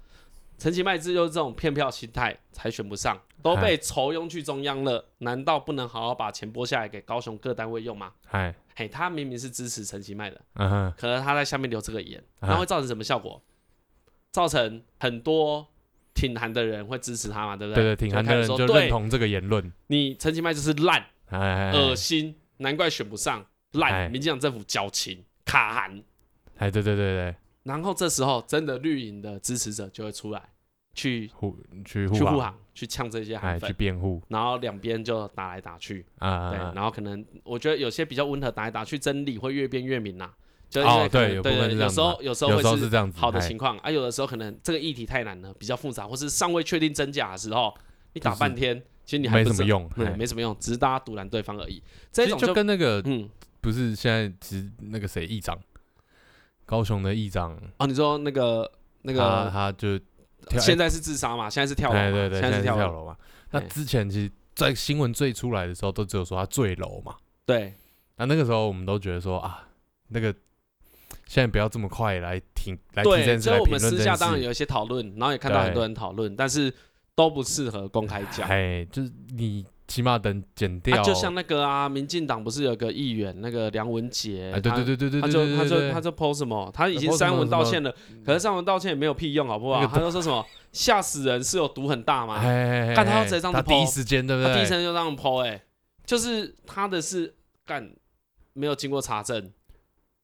陈其迈自就是这种骗票心态才选不上，都被酬庸去中央了，难道不能好好把钱拨下来给高雄各单位用吗？哎，嘿，他明明是支持陈其迈的，嗯哼，可能他在下面留这个言，啊那会造成什么效果？造成很多挺韩的人会支持他嘛，对不对？对对，挺韩的人就认同这个言论，你陈其迈就是烂、恶心，难怪选不上，哎烂，民进党政府矫情、卡韩。哎，对对对对，然后这时候真的绿营的支持者就会出来去护去护航，去护航，去呛这些哎，去韩粉，辩护。然后两边就打来打去，啊，对，啊。然后可能我觉得有些比较温和，打来打去，真理会越辩越明呐。就是哦可能对有部分对有是这样子时候有时候有时候会是这样子，哎好的情况啊，有的时候可能这个议题太难了，比较复杂，或是尚未确定真假的时候，你打就是半天其实你还没什么用，对，没什么用，只是大家对方而已。这种就跟那个，嗯，不是现在其实那个谁议长，高雄的议长哦，你说那个那个他他就现在是自杀嘛，现在是跳楼，对对，现在是跳楼嘛。那之前其实，在新闻最出来的时候，都只有说他坠楼嘛。对，那那个时候我们都觉得说啊，那个现在不要这么快来停，来对，所以我们私下当然有一些讨论，然后也看到很多人讨论，但是都不适合公开讲。哎，就是你起码等剪掉。就像那个啊，民进党不是有个议员那个梁文杰，对对对对对，他就他就他就 po 什么，他已经删文道歉了，可是删文道歉也没有屁用，好不好？他就说什么吓死人是有毒很大吗？看他要直接这样子 po，第一时间对不对？他第一时间就这样 po，哎，就是他的是干没有经过查证。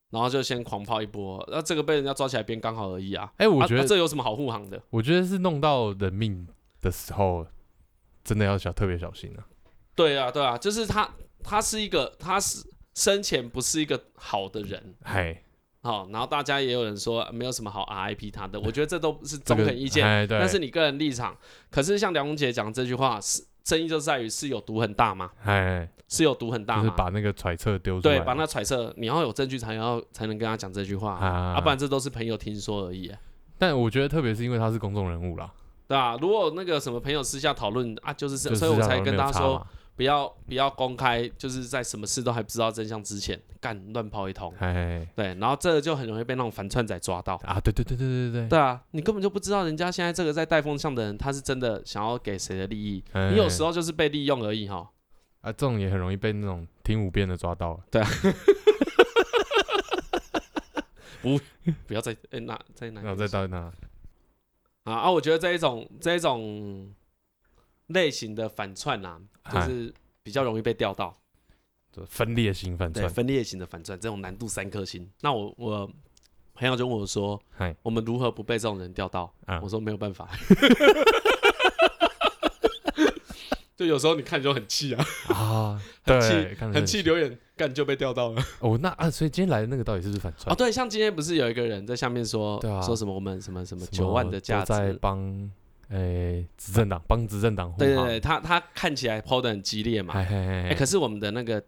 然后就先狂抛一波，那这个被人家抓起来编刚好而已啊！哎、欸，我觉得、啊啊、这有什么好护航的？我觉得是弄到人命的时候，真的要小特别小心了。对啊，对啊，就是他，他是一个，他是生前不是一个好的人，嗨，好，然后大家也有人说没有什么好 RIP 他的，我觉得这都是中肯意见，这个、但是你个人立场。可是像梁文杰讲这句话是。争议就在于是有毒很大吗？哎，是有毒很大吗？就是把那个揣测丢出来。对，把那揣测，你要有证据才要才能跟他讲这句话啊，不然这都是朋友听说而已。但我觉得特别是因为他是公众人物啦，对啊，如果那个什么朋友私下讨论啊，就是所以我才跟他说。不要不要公开，就是在什么事都还不知道真相之前，干乱抛一通，嘿嘿对，然后这个就很容易被那种反串仔抓到啊！对对对对对对对啊！你根本就不知道人家现在这个在带风向的人，他是真的想要给谁的利益，嘿嘿你有时候就是被利用而已哈。啊，这种也很容易被那种听五遍的抓到。对啊，不不要再哎拿再拿，然后再到那啊啊！我觉得这一种这一种。类型的反串啊，就是比较容易被钓到，分裂型反串，分裂型的反串，这种难度三颗星。那我我朋友就问我说，我们如何不被这种人钓到？我说没有办法，就有时候你看就很气啊，啊，很气，很气，留言干就被钓到了。哦，那啊，所以今天来的那个到底是不是反串？哦，对，像今天不是有一个人在下面说，说什么我们什么什么九万的价值在帮。诶，执政党帮执政党对对对，他他看起来抛的很激烈嘛，哎，可是我们的那个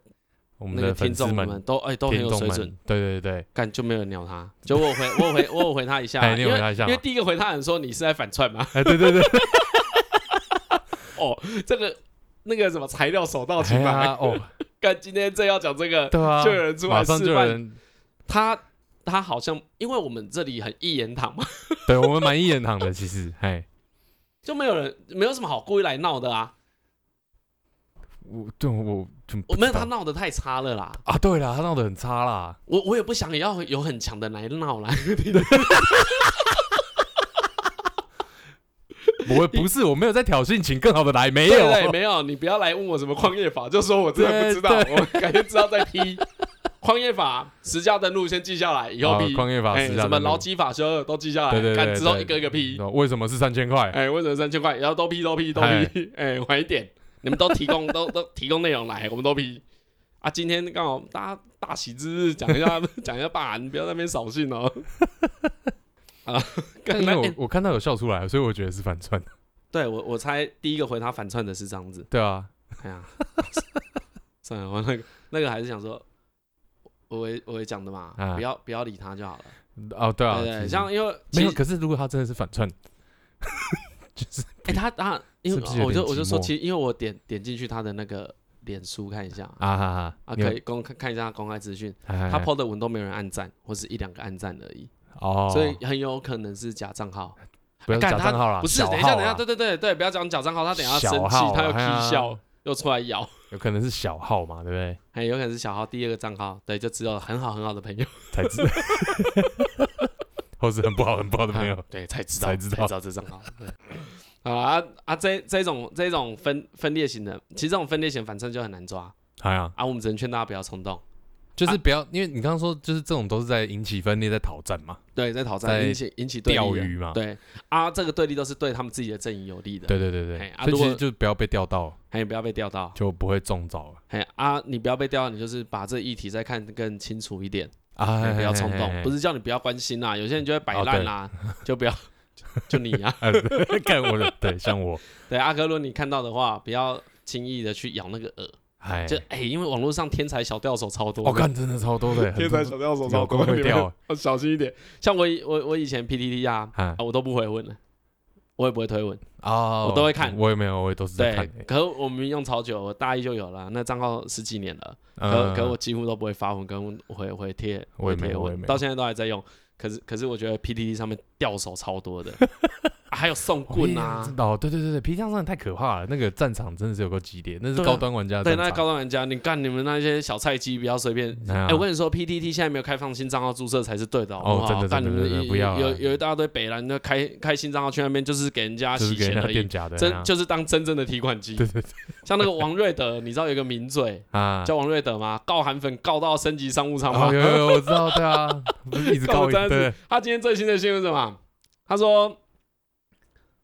我们的听众们都哎都很有水准，对对对，干就没有人鸟他，就我回我回我回他一下，因为因为第一个回他人说你是在反串嘛，哎对对对，哦，这个那个什么材料手到擒来哦，干今天正要讲这个，对啊，就有人出来示范，他他好像因为我们这里很一言堂嘛，对我们蛮一言堂的其实，哎。就没有人，没有什么好故意来闹的啊！我对我我没有他闹得太差了啦！啊，对啦，他闹得很差啦！我我也不想也要有很强的来闹啦。我不是，我没有在挑衅，请更好的来，没有，对，没有，你不要来问我什么矿业法，就说我真的不知道，我改天知道在批。矿业法实价登录先记下来，以后批。什么劳基法修都记下来，看之后一个一个批。为什么是三千块？哎，为什么三千块？然后都批都批都批，哎，晚一点，你们都提供 都都提供内容来，我们都批。啊，今天刚好大家大喜之日，讲一下 讲一下吧，你不要在那边扫兴哦。啊，刚才我我看到有笑出来，所以我觉得是反串。对我我猜第一个回他反串的是这样子。对啊，哎呀，算了，我那个那个还是想说。我会我会讲的嘛，不要不要理他就好了。哦，对啊，对对，像因为没有，可是如果他真的是反串，就是哎，他他因为我就我就说，其实因为我点点进去他的那个脸书看一下啊哈哈啊，可以公看看一下公开资讯，他 po 的文都没有人按赞，或是一两个按赞而已哦，所以很有可能是假账号。不要假账号了，不是，等一下等一下，对对对对，不要讲假账号，他等下生气，他又踢笑，又出来咬。有可能是小号嘛，对不对？还有可能是小号第二个账号，对，就只有很好很好的朋友 才知道，或是很不好很不好的朋友，对，才知道才知道这账号。对，啊啊，这这种这种分分裂型的，其实这种分裂型反正就很难抓。哎呀，啊，我们只能劝大家不要冲动。就是不要，啊、因为你刚刚说，就是这种都是在引起分裂，在讨战嘛。对，在讨战，引起引起钓鱼嘛。对啊，这个对立都是对他们自己的阵营有利的。对对对对。啊，所以其实就不要被钓到，还有不要被钓到，就不会中招了。嘿啊，你不要被钓到，你就是把这议题再看更清楚一点啊，不要冲动。不是叫你不要关心啦，有些人就会摆烂啦，就不要 就你啊，看我的，对，像我，对阿哥，如果你看到的话，不要轻易的去咬那个饵。哎，就哎，因为网络上天才小钓手超多，我看真的超多的，天才小钓手超多，会钓，要小心一点。像我我我以前 PTT 啊，我都不回问了，我也不会推文。啊，我都会看，我也没有，我也都是在看。可是我们用超久，我大一就有了，那账号十几年了，可可我几乎都不会发文跟回回贴，我也没有，我也没有，到现在都还在用。可是可是我觉得 PTT 上面钓手超多的。还有送棍啊！哦，对对对对，P 站真的太可怕了。那个战场真的是有个激烈，那是高端玩家。对，那是高端玩家，你干你们那些小菜鸡，不要随便。哎，我跟你说，PTT 现在没有开放新账号注册才是对的，好不好？真的真的不要。有有一大堆北蓝的开开新账号去那边，就是给人家洗钱而已，的，真就是当真正的提款机。对对对。像那个王瑞德，你知道有个名嘴啊，叫王瑞德吗？告韩粉告到升级商务舱吗？有有我知道，对啊，不是一直告。对。他今天最新的新闻是什么？他说。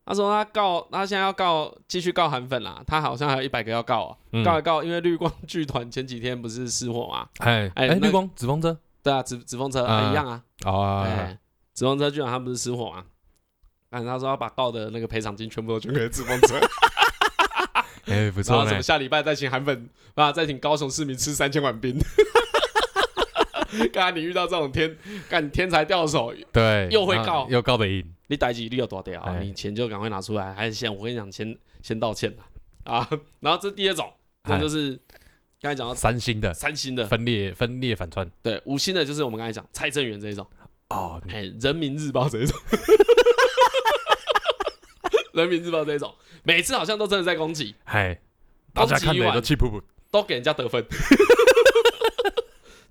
他说他告，他现在要告，继续告韩粉啦。他好像还有一百个要告啊，告一告，因为绿光剧团前几天不是失火嘛？哎哎，绿光紫风车，对啊，纸纸风车一样啊。哦，哎，纸风车剧团他不是失火嘛？但他说要把告的那个赔偿金全部都捐给纸风车。哎，不 错。然后什么下礼拜再请韩粉啊，再请高雄市民吃三千碗冰。刚才你遇到这种天干天才钓手，对，又会告又告得赢。你逮起你有多屌啊？你钱就赶快拿出来，还是先我跟你讲，先先道歉啊。然后这第二种，这就是刚才讲到三星的，三星的分裂分裂反串。对，五星的就是我们刚才讲蔡正元这一种。哦，哎，人民日报这一种，人民日报这一种，每次好像都真的在攻击，哎，大家看的都气噗噗，都给人家得分。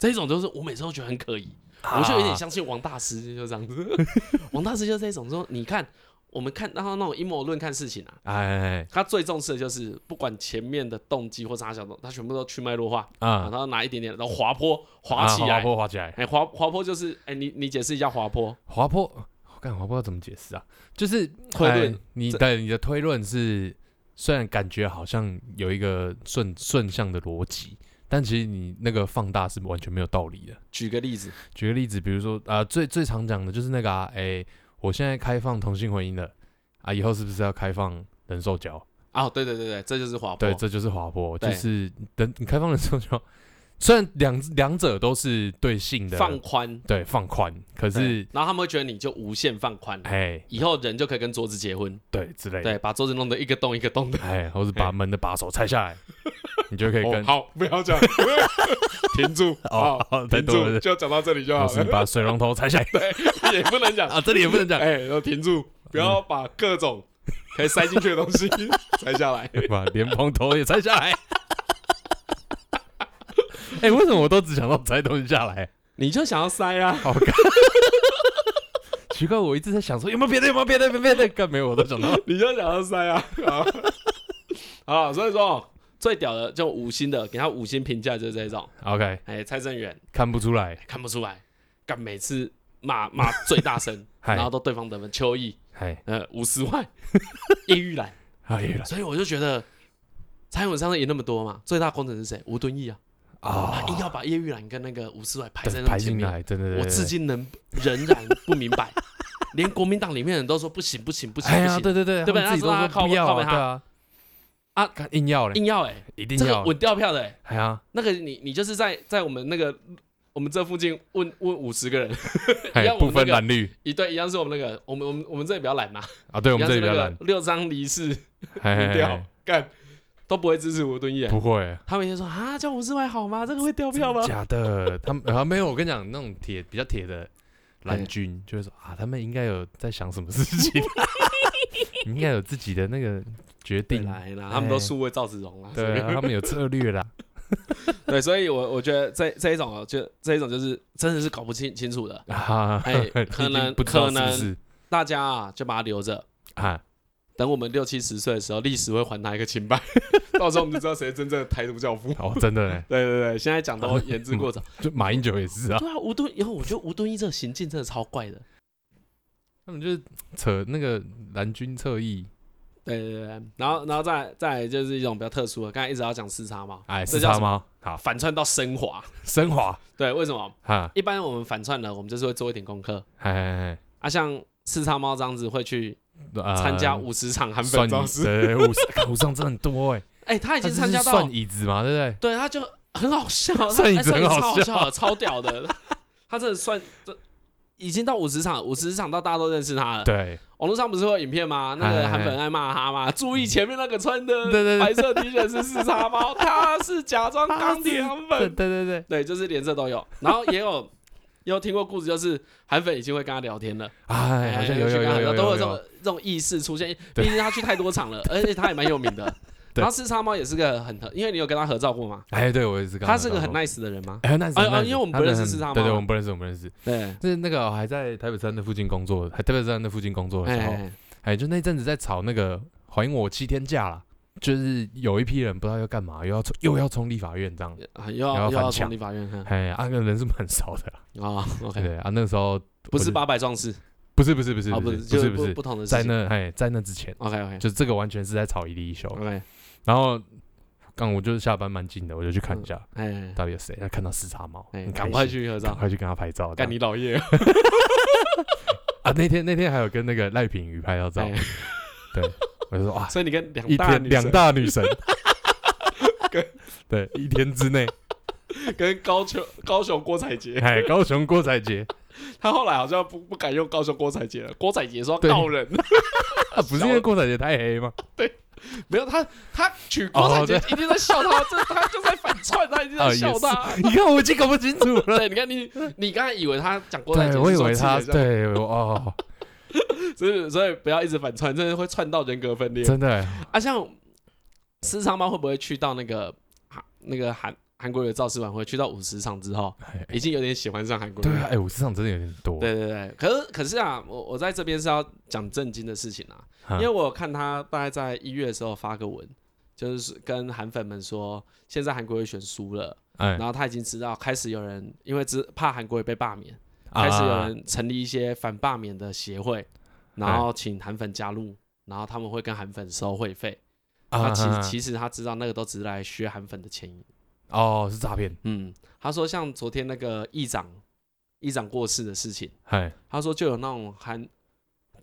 这一种就是我每次都觉得很可疑。我就有点相信王大师，就这样子。王大师就是这种说，你看，我们看然后那种阴谋论看事情啊，哎，他最重视的就是不管前面的动机或啥小动，他全部都去脉络化啊，然后拿一点点，然后滑坡滑起来，滑坡滑起来，哎，滑滑坡就是，哎，你你解释一下滑坡，滑坡，我看滑坡怎么解释啊？就是推论，你的你的推论是，虽然感觉好像有一个顺顺向的逻辑。但其实你那个放大是完全没有道理的。举个例子，举个例子，比如说啊、呃，最最常讲的就是那个啊，哎、欸，我现在开放同性婚姻了啊，以后是不是要开放人兽交？啊，对对对对，这就是滑坡。对，这就是滑坡，对。就是等你开放人兽交。虽然两两者都是对性的放宽，对放宽，可是然后他们会觉得你就无限放宽，哎，以后人就可以跟桌子结婚，对之类的，对，把桌子弄得一个洞一个洞的，哎，或是把门的把手拆下来，你就可以跟好，不要讲，停住，好，停住，就讲到这里就好了。把水龙头拆下来，对，也不能讲啊，这里也不能讲，哎，要停住，不要把各种可以塞进去的东西拆下来，把莲蓬头也拆下来。哎，为什么我都只想到拆东西下来？你就想要塞啊？好，奇怪，我一直在想说有没有别的，有没有别的，有没有别的？干没有，我都想到，你就想要塞啊？啊，所以说最屌的就五星的，给他五星评价就是这种。OK，哎，蔡正元看不出来，看不出来，干每次骂 骂最大声，然后都对方得分。邱毅，呃，吴思怀，叶玉兰，所以我就觉得蔡英文上次赢那么多嘛，最大功臣是谁？吴敦义啊。啊！硬要把叶玉兰跟那个吴思怀排在那前面，真的，我至今能仍然不明白，连国民党里面人都说不行不行不行不行，对对对，对不对？自己都说不要啊，对啊，啊，硬要嘞，硬要哎，一定要。稳掉票的哎，哎呀，那个你你就是在在我们那个我们这附近问问五十个人，一样不分蓝绿，一对一样是我们那个我们我们我们这里比较懒嘛，啊，对我们这里比较懒，六张离世 掉干。都不会支持吴敦义，不会。他每天说啊，叫吴思怀好吗？这个会掉票吗？假的，他们啊没有。我跟你讲，那种铁比较铁的蓝军 就会说啊，他们应该有在想什么事情，应该有自己的那个决定。来啦，他们都数位赵子龙啊，对，他们有策略啦。对，所以我我觉得这这一种哦，就这一种就是真的是搞不清清楚的啊。哎，可能可能大家啊就把它留着啊。等我们六七十岁的时候，历史会还他一个清白，到时候我们就知道谁真正的台独教父。哦，真的嘞！对对对，现在讲都言之过早。就马英九也是啊。对啊，吴敦以后我觉得吴敦义这个行径真的超怪的。他们就是扯那个蓝军侧翼。对对对，然后然后再再就是一种比较特殊的，刚才一直要讲四叉猫。哎，四叉猫好，反串到升华，升华。对，为什么？哈，一般我们反串了，我们就是会做一点功课。哎哎哎。啊，像四叉猫这样子会去呃参加五十场韩粉算势，对五十五十场真的很多哎，哎，他已他经参加到算椅子嘛，对不对？对，他就很好笑，算椅子很好笑超笑的，超屌的。他真的算这已经到五十场，五十场到大家都认识他了。对，网络上不是会有影片吗？那个韩粉爱骂他嘛？注意前面那个穿的白色 T 恤是四叉猫，他是假装钢铁粉。对对对，对，就是连这都有。然后也有 也有听过故事，就是韩粉已经会跟他聊天了。哎，好像有有有有有都会有这种这种意识出现。毕竟他去太多场了，而且他也蛮有名的。对。然后四叉猫也是个很，因为你有跟他合照过吗？哎，对我也是他是个很 nice 的人吗？过，哎，那是哎哦那是因为我们不认识四叉猫对对，啊我们不认识，我们不认识。对，就是那个还在台北车站那附近工作，还台北车站那附近工作的时候，哎，哎，就那阵子在吵那个还我七天假啦，就是有一批人不知道要干嘛，又要冲又要冲立法院这样，啊又要又要冲立法院看哎，啊，那个人是蛮少的。啦，啊，OK，对啊，那个时候不是八百壮士，不是不是不是啊，不不是是，就是不不是不是，不同的在。那哎在那之前，OK OK 就这个完全是在吵一例一休，OK，然后刚我就是下班蛮近的，我就去看一下哎到底有谁，他看到四叉猫，哎，很赶快心去合照，赶快去跟他拍照，干你老爷！啊！那天那天还有跟那个赖品瑜拍到照。哎，对，我就说哇，所以你跟两一天两大女神。大女神。跟，对，一天之内，跟高雄高雄郭采洁，哎，高雄郭采洁，他后来好像不不敢用高雄郭采洁了，郭采洁说要对。告人，啊，不是因为郭采洁太黑吗？没有他他取郭采洁一定在笑他，这他就在反串，他一定在笑他。是，你看我已经搞不清楚了，对，你看你你刚才以为他讲郭采对，洁，我以为他，对，哦，所以所以不要一直反串，真的会串到人格分裂。真的，啊，像私藏猫会不会去到那个韩那个韩韩国瑜的造势晚会，去到五十场之后，哎已经有点喜欢上韩国瑜？对啊，哎，五十场真的有点多，对对对，可是可是啊，我我在这边是要讲正经的事情啊，因为我看他大概在一月的时候发个文，就是跟韩粉们说，现在韩国瑜选输了，哎。然，后他已经知道开始有人因为只怕韩国瑜被罢免，啊。开始有人成立一些反罢免的协会，然后请韩粉加入，然后他们会跟韩粉收会费。他其啊其实他知道那个都只是来削韩粉的钱。哦，是诈骗，嗯，他说像昨天那个议长议长过世的事情，哎，他说就有那种韩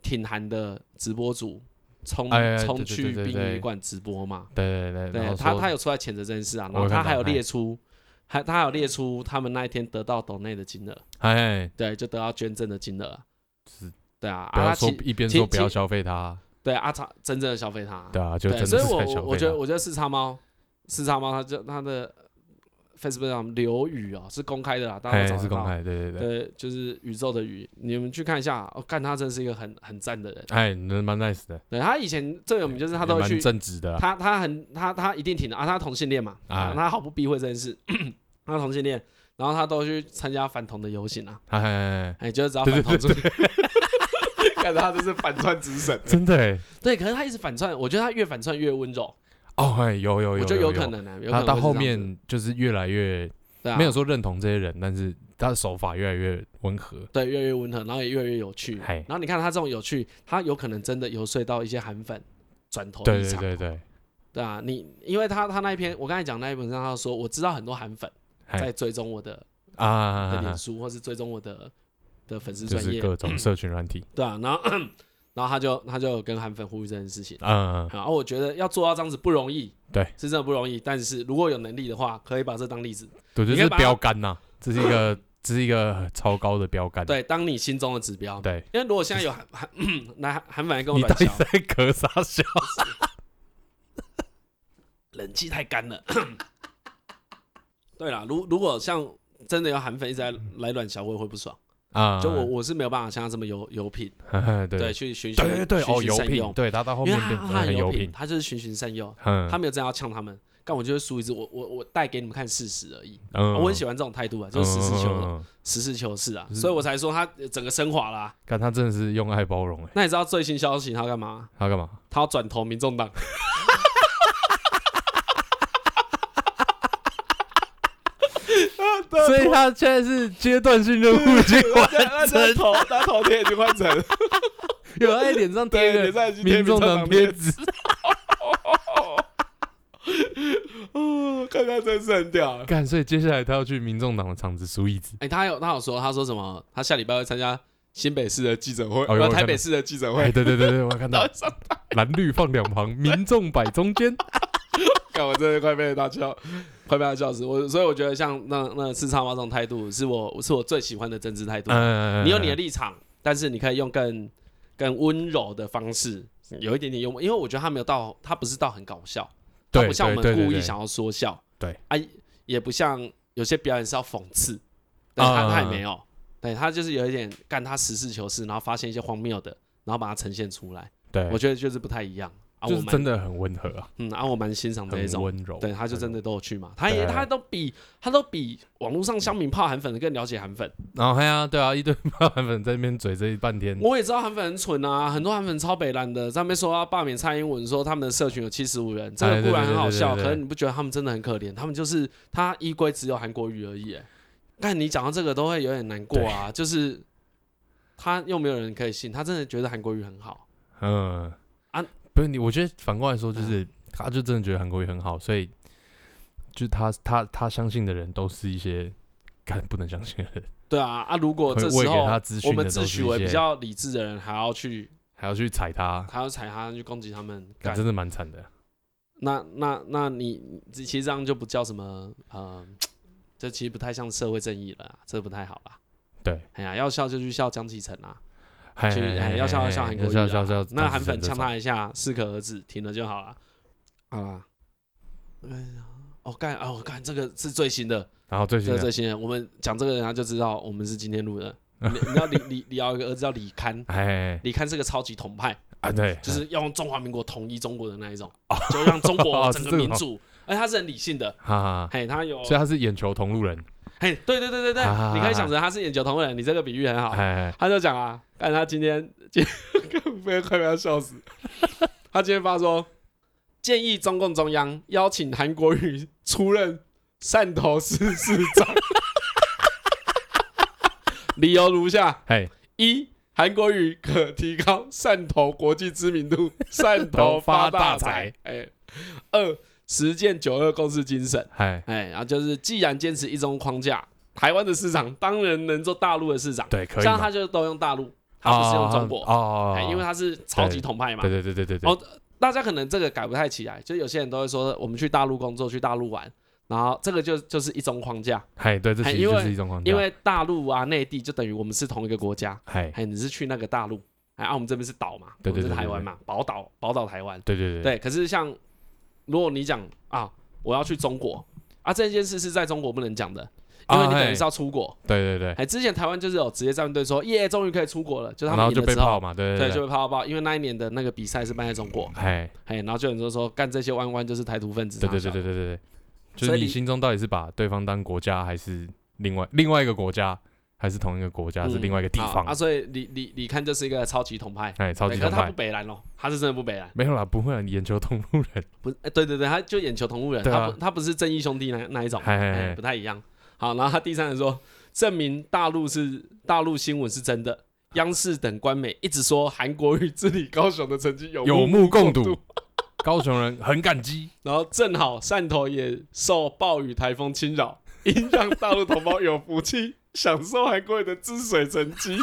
挺韩的直播主冲哎哎冲对对对去殡仪馆直播嘛。对对对，他他有出来谴责这件事啊，然我有看后他还有列出，还他还有列出他们那一天得到岛内的金额，哎，对，就得到捐赠的金额。是，对啊，不要说一边说不要消费他，对啊，他真正的消费他，对啊，就所以我的是在消费他我我觉得我觉得四叉猫，四叉猫他就他的 Facebook 上刘宇哦是公开的啦，大家找得到。是公开，对对对，对，就是宇宙的宇，你们去看一下，哦，看他真是一个很很赞的人。哎，人蛮 nice 的，对他以前最有名就是他都去，正直的啊，他他很他他一定挺的啊，他同性恋嘛，啊哎他毫不避讳这件事，他同性恋，然后他都去参加反同的游行啊，哎哎哎，哎，就是只要对反对同就，感觉 他就是反串之神。真的哎，对，可是他一直反串，我觉得他越反串越温柔，哦哎，有有有，我觉得有有可，能啊，有可他到后能会是这样子。面就是越来越对啊。没有说认同这些人，但是他的手法越来越温和，对，越来越温和，然后也越来越有趣。嘿。然后你看他这种有趣，他有可能真的游说到一些韩粉转头对。对对对，对啊，你因为他他那一篇，我刚才讲那一篇上，他说我知道很多韩粉哎在追踪我的啊的脸，书，或是追踪我的的粉丝就是专业，各种社群软体，对啊，然后然后他就他就跟韩粉呼吁这件事情。嗯，然后我觉得要做到这样子不容易，对，是真的不容易。但是如果有能力的话，可以把这当例子，对，就是标杆呐，这是一个这是一个超高的标杆，对，当你心中的指标。对，因为如果现在有韩韩来韩粉来跟我软小，在咳啥笑？冷气太干了。对啦，如如果像真的有韩粉一直在来软小，我也会不爽。啊，就我我是没有办法像他这么有有品，对对，去循循对对对，循哦，油品，循善诱，对，他到后因面变得为他他很品，很油品，他就是循循善诱，嗯，他没有真的要呛他们，但我就是输一次，我我我带给你们看事实而已。嗯，我很喜欢这种态度啊，就是实事求是，嗯，实事求是啊，是所以我才说他整个升华啦。看他真的是用爱包容哎，那你知道最新消息他干嘛？他干嘛？他要转投民众党。所以他现在是阶段性任务已经 完他成，头他头贴已经换成，有在脸上贴对，个民众党贴贴纸，哦，看他真是很屌。干，所以接下来他要去民众党的场子输椅子，哎、他有他有说，他说什么？他下礼拜会参加新北市的记者会，哦、台北市的记者会，对对对对，我看到蓝绿放两旁，民众摆中间。看我真的快被他笑，快被他笑死我。所以我觉得像那那四叉猫这种态度，是我是我最喜欢的政治态度。嗯、你有你的立场，但是你可以用更更温柔的方式，有一点点幽默，因为我觉得他没有到，他不是到很搞笑，他不像我们故意想要说笑，啊，也不像有些表演是要讽刺，但他他也没有。嗯对，他就是有一点干他实事求是，然后发现一些荒谬的，然后把它呈现出来。对，我觉得就是不太一样。就是真的很温和啊。嗯，啊，我蛮欣赏这一种温柔。对，他就真的都有去嘛。他也他都比他都比网络上乡民泡韩粉的更了解韩粉。然后，对啊，对啊，一堆泡韩粉在那边嘴这一半天。我也知道韩粉很蠢啊，很多韩粉超北烂的，在那边说要罢免蔡英文，说他们的社群有七十五人，这个固然很好笑，可是你不觉得他们真的很可怜？他们就是他依归只有韩国语而已。但你讲到这个都会有点难过啊，就是。他又没有人可以信，他真的觉得韩国语很好。嗯啊，不是你，我觉得反过来说，就是、嗯、他就真的觉得韩国瑜很好，所以就他他他相信的人都是一些看不能相信的人。对啊啊！如果这时候我们自诩为比较理智的人，还要去还要去踩他，还要踩他去攻击他们，真的蛮惨的。那那那你其实这样就不叫什么呃，这其实不太像社会正义了，这不太好吧？对，哎呀，要笑就去笑江启臣啊，去哎要笑要笑韩国瑜啊，那韩粉呛他一下，适可而止，停了就好了。啊，哎呀，哦干哦干，这个是最新的，然后最新的最新的，我们讲这个人他就知道我们是今天录的。你你知道李李李敖有个儿子叫李堪，哎，李堪是个超级统派啊，对，就是要用中华民国统一中国的那一种，就让中国 整个民主，而且他是很理性的，嘿，他有，所以他是眼球同路人。嘿，对对对对对，你可以想着他是眼球同人，你这个比喻很好。他就讲啊，但他今天，今天 被快被他笑死。他今天发说，建议中共中央邀请韩国瑜出任汕头市市长，理由如下：嘿，一，韩国瑜可提高汕头国际知名度，汕头发大财。哎，二。实践九二共识精神，哎哎，然后就是既然坚持一中框架，台湾的市场当然能做大陆的市场，对，可以。这样他就都用大陆，他不是用中国。哦，因为他是超级统派嘛，对对对对对对。哦，大家可能这个改不太起来，就有些人都会说，我们去大陆工作，去大陆玩，然后这个就就是一中框架，哎，对，这其实就是一中框架，因为大陆啊，内地就等于我们是同一个国家，哎，你是去那个大陆，哎，啊，我们这边是岛嘛，对对对，台湾嘛，宝岛宝岛台湾，对对对。对，可是像。如果你讲啊，我要去中国啊，这件事是在中国不能讲的，因为你等于是要出国。对对对，哎，之前台湾就是有职业战队说，耶，终于可以出国了，就他们赢了之后，后就被砲嘛，对对对，就被砲砲砲，因为那一年的那个比赛是办在中国，哎哎，然后就有人说干这些弯弯就是台独分子，对对对对对对对，就是你心中到底是把对方当国家还是另外另外一个国家？还是同一个国家，是另外一个地方。啊，所以李李李看就是一个超级同派，哎，超级同派，可他不北蓝哦，他是真的不北蓝，没有啦，不会啊，眼球同路人，不，哎，对对对，他就眼球同路人，他不他不是正义兄弟那那一种，哎，不太一样。好，然后他第三人说，证明大陆是大陆新闻是真的，央视等官媒一直说韩国瑜治理高雄的成绩有有目共睹，高雄人很感激。然后正好汕头也受暴雨台风侵扰，应让大陆同胞有福气。享受韩国瑜的治水成绩，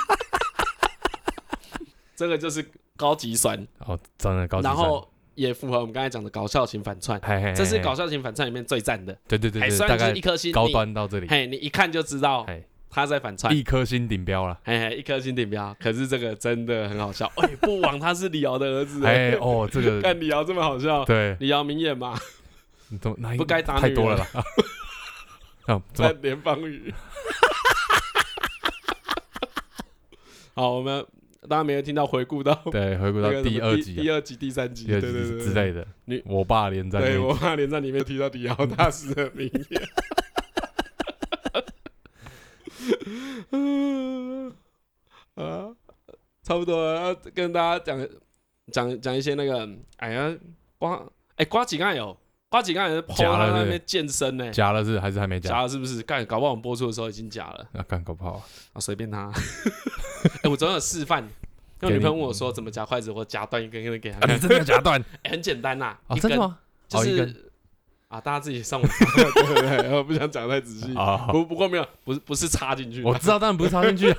这个就是高级酸。哦，真的高级酸。然后也符合我们刚才讲的搞笑型反串，嘿嘿嘿嘿，这是搞笑型反串里面最赞的。对对对，对，大概一颗星高端到这里，嘿，你一看就知道他在反串，一颗星顶标了，嘿嘿，一颗星顶标。可是这个真的很好笑，哎，不枉他是李敖的儿子，哎哦，这个 看李敖这么好笑，对，李敖明眼嘛，不该打太多了吧？在连方语。好，我们大家没有听到回顾到，对，回顾到第二集、第二集、第三集，对对对之类的。你我爸连战，对我爸连战里面提到李敖大师的名言。啊，差不多要跟大家讲讲讲一些那个，哎呀，瓜，哎，瓜几干有。瓜几干也是跑在那边健身呢？假了是还是还没假？假了是不是？干，搞不好我们播出的时候已经假了。啊，干，搞不好啊，随便他。哎，我总有示范。因为女朋友问我说怎么夹筷子，我夹断一根，给给他。真的夹断？很简单呐，一根就是啊，大家自己上网。对 对对，我不想讲太仔细。不不过没有，不是不是插进去。我知道，当然不是插进去。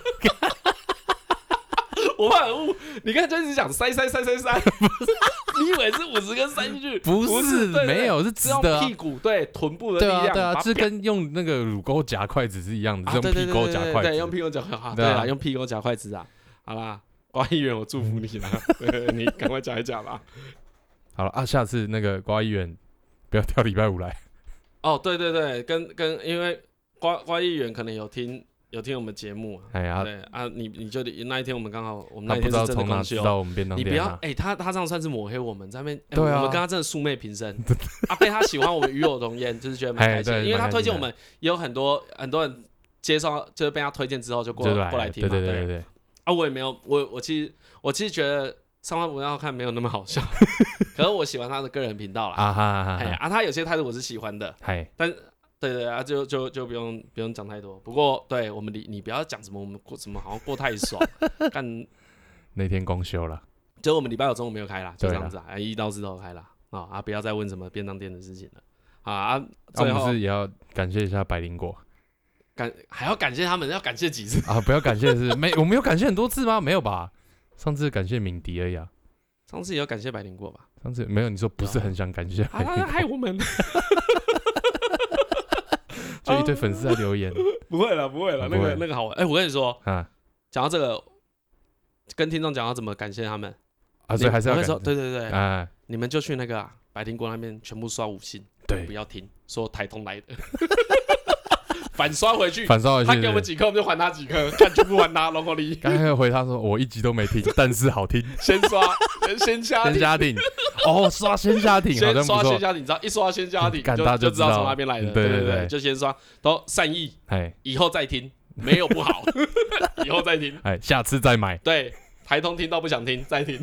我怕很误，你看就一直讲塞塞塞塞塞，你以为是五十根塞进去？不是，没有，是直的、啊。屁股对臀部的力量，对啊，对啊，是跟用那个乳沟夹筷子是一样的，啊用屁沟夹筷子，对，用屁沟夹筷子，对啊，用屁股夹筷子啊。好啦，瓜议员，我祝福你啦，你赶快讲一讲吧。好了啊，下次那个瓜议员不要挑礼拜五来。哦，对对对，跟跟因为瓜瓜议员可能有听。有听我们节目啊？哎呀，对啊，你你就那一天我们刚好我们那一天是真的公休，你不要哎，他他这样算是抹黑我们，在那边对啊，我们跟他真的素昧平生。啊，被他喜欢我们与有荣焉，就是觉得蛮 开心，因为他推荐我们也有很多很多人接受，就是被他推荐之后就过过来听嘛，对对对啊，我也没有我我其实我其实觉得上班不要看没有那么好笑，可是我喜欢他的个人频道啦。啊哈啊，他有些态度我是喜欢的，但。对对啊，就就就不用不用讲太多。不过，对我们你你不要讲什么我们过什么好像过太爽，干 那天公休了，就我们礼拜五中午没有开啦，就这样子啊，一到四都开了啊啊！不要再问什么便当店的事情了啊啊！最后是也要感谢一下百灵果，感还要感谢他们，要感谢几次 啊？不要感谢是没我们有感谢很多次吗？没有吧？上次感谢敏迪而已啊，上次也要感谢百灵果吧？上次没有，你说不是很想感谢，啊，害我们。就一堆粉丝在留言，不会了，不会了，那个那个好玩。哎，我跟你说，讲到这个，跟听众讲要怎么感谢他们。啊？所以还是要说，对对对，你们就去那个白天国那边全部刷五星，对，不要听，说台通来的，反刷回去，反刷回去，他给我们几颗，我们就还他几颗，看全部还他，龙国力。刚才回他说，我一集都没听，但是好听，先刷，先加，先加定。哦，刷先家庭，先刷先家庭，你知道一刷先家庭就就知道。从那边来的，对对对，就先刷，都善意，哎，以后再听，没有不好，以后再听，哎，下次再买，对，台通听到不想听再听，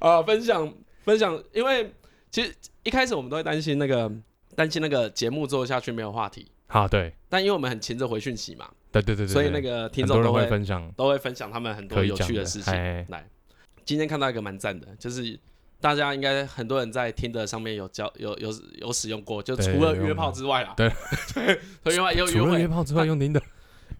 啊，分享分享，因为其实一开始我们都会担心那个担心那个节目做下去没有话题，好对，但因为我们很勤着回讯息嘛。对对对，所以那个听众都会分享，都会分享他们很多有趣的事情。来，今天看到一个蛮赞的，就是大家应该很多人在听的上面有交有有有使用过，就 除了约炮之外啦。对对，另外有 除了约炮之外用听的，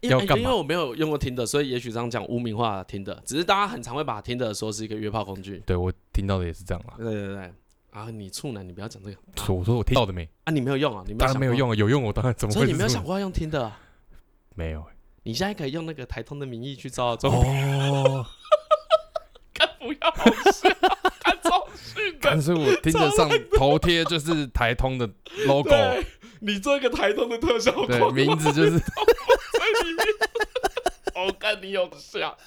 因为因为我没有用过听的，所以也许这样讲污名化听的，只是大家很常会把听的说是一个约炮工具。对我听到的也是这样啦。对对对，啊，你处男，你不要讲这个。我说我听到的没？啊，你没有用啊？你当然没有用啊，有用我当然怎么会？所以你没有想过要用听的？没有。你现在可以用那个台通的名义去招中哦，看不要好笑，看招训的。但是我听得上头贴就是台通的 logo，你做一个台通的特效，对，名字就是在里面。我看你有笑，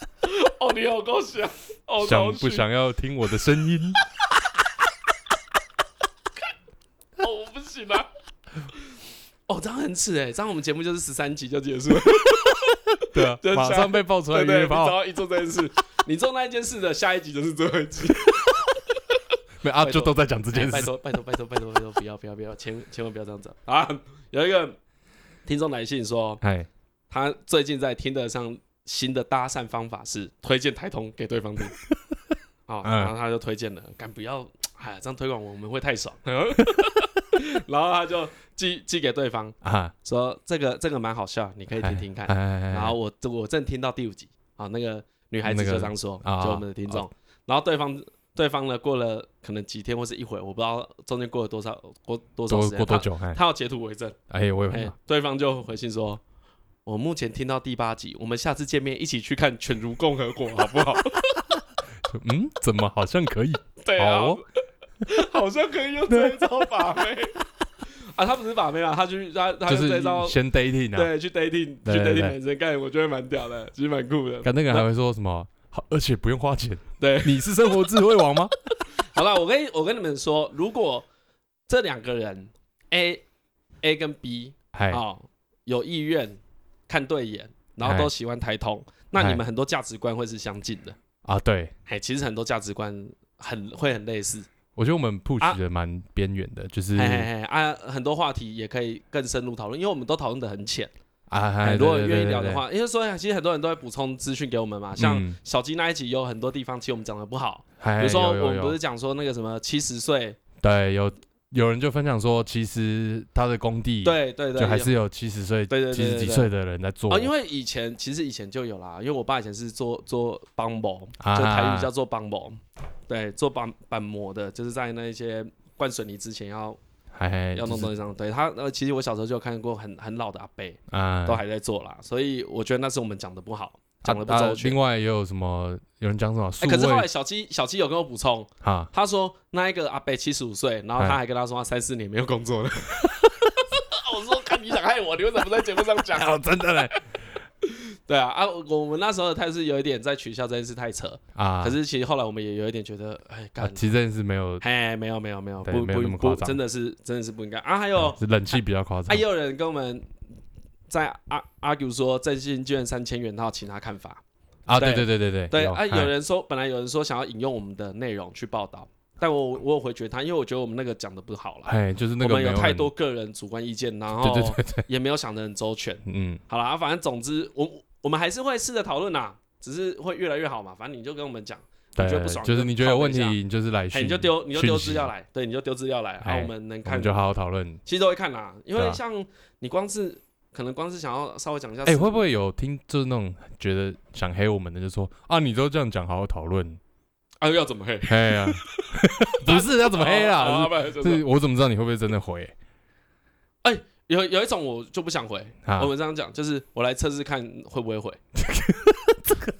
哦，你好够像，想不想要听我的声音？哦，我不行了。哦，这样很刺哎，这样我们节目就是十三集就结束了。对啊，马上被爆出来约炮。只要一做这件事，你做那一件事的下一集就是最后一集。没啊，就都在讲这件事。拜托拜托拜托拜托拜托，不要不要不要，千千万不要这样子啊！有一个听众来信说，哎，他最近在听得上新的搭讪方法是推荐台通给对方听。好，然后他就推荐了，敢不要？哎，这样推广我们会太爽。然后他就寄寄给对方啊，说这个这个蛮好笑，你可以听听看。然后我我正听到第五集啊，那个女孩子就这样说，就我们的听众。然后对方对方呢，过了可能几天或是一会，我不知道中间过了多少过多少时间，过多久？他要截图为证。哎，我有。对方就回信说，我目前听到第八集，我们下次见面一起去看《犬儒共和国》，好不好？嗯，怎么好像可以？对啊。好像可以用这一招把妹 啊！他不是把妹啊，他去他他就这一招先 dating 啊，对，去 dating 去 dating 男生，干我觉得蛮屌的，其实蛮酷的。看那个还会说什么？好，而且不用花钱。对，你是生活智慧王吗？好了，我跟我跟你们说，如果这两个人 A A 跟 B 啊有意愿看对眼，然后都喜欢台通，那你们很多价值观会是相近的啊。对，哎，其实很多价值观很会很类似。我觉得我们 push 的蛮边缘的，就是啊，很多话题也可以更深入讨论，因为我们都讨论的很浅。啊。如果愿意聊的话，因为说其实很多人都会补充资讯给我们嘛，像小鸡那一集有很多地方其实我们讲的不好，比如说我们不是讲说那个什么七十岁，对，有有人就分享说，其实他的工地对对对，就还是有七十岁、七十几岁的人在做。哦，因为以前其实以前就有啦，因为我爸以前是做做帮模，就台语叫做帮模，对，做板板模的，就是在那一些灌水泥之前要要弄东西上。对他，呃，其实我小时候就有看过很很老的阿伯，啊，都还在做啦，所以我觉得那是我们讲的不好。讲的不周全。另外也有什么？有人讲什么？哎，可是后来小七小七有跟我补充，他说那一个阿伯七十五岁，然后他还跟他说他三四年没有工作了。我说看你想害我，你为什么不在节目上讲？真的嘞？对啊啊！我们那时候的态势有一点在取笑这件事太扯啊。可是其实后来我们也有一点觉得，哎，干，其实这件事没有，哎，没有没有没有，不不不，真的是真的是不应该啊。还有冷气比较夸张，还有人跟我们在 argue 说振兴捐三千元，他有其他看法。啊，对对对对对对啊！有人说，本来有人说想要引用我们的内容去报道，但我我有回绝他，因为我觉得我们那个讲的不好了。哎，就是那个我们有太多个人主观意见，然后也没有想得很周全。嗯，好了，反正总之，我我们还是会试着讨论啦，只是会越来越好嘛。反正你就跟我们讲，你觉得不爽，就是你觉得有问题，你就是来，你就丢你就丢资料来，对，你就丢资料来，然后我们能看就好好讨论。其实都会看啦，因为像你光是。可能光是想要稍微讲一下，哎，会不会有听就是那种觉得想黑我们的，就说啊，你都这样讲，好好讨论，啊，要怎么黑？黑啊，不是要怎么黑啦？是，我怎么知道你会不会真的回？哎，有有一种我就不想回，我们这样讲，就是我来测试看会不会回。这个，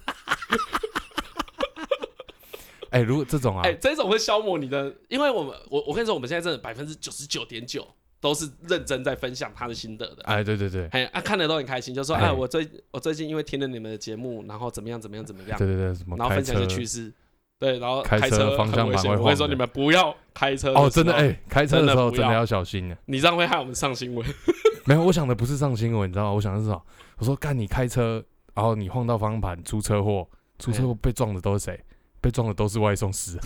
哎，如果这种啊，哎，这种会消磨你的，因为我们，我我跟你说，我们现在真的百分之九十九点九。都是认真在分享他的心得的，哎，对对对，哎啊，看得都很开心，就说，哎，我最我最近因为听了你们的节目，然后怎么样怎么样怎么样，对对对，什么，然后分享一些趣事，对，然后开车方向盘会晃，我会说你们不要开车哦，真的，哎，开车的时候真的要。小心呢，你这样会害我们上新闻。没有，我想的不是上新闻，你知道吗？我想的是什么？我说干你开车，然后你晃到方向盘出车祸，出车祸被撞的都是谁？被撞的都是外送师。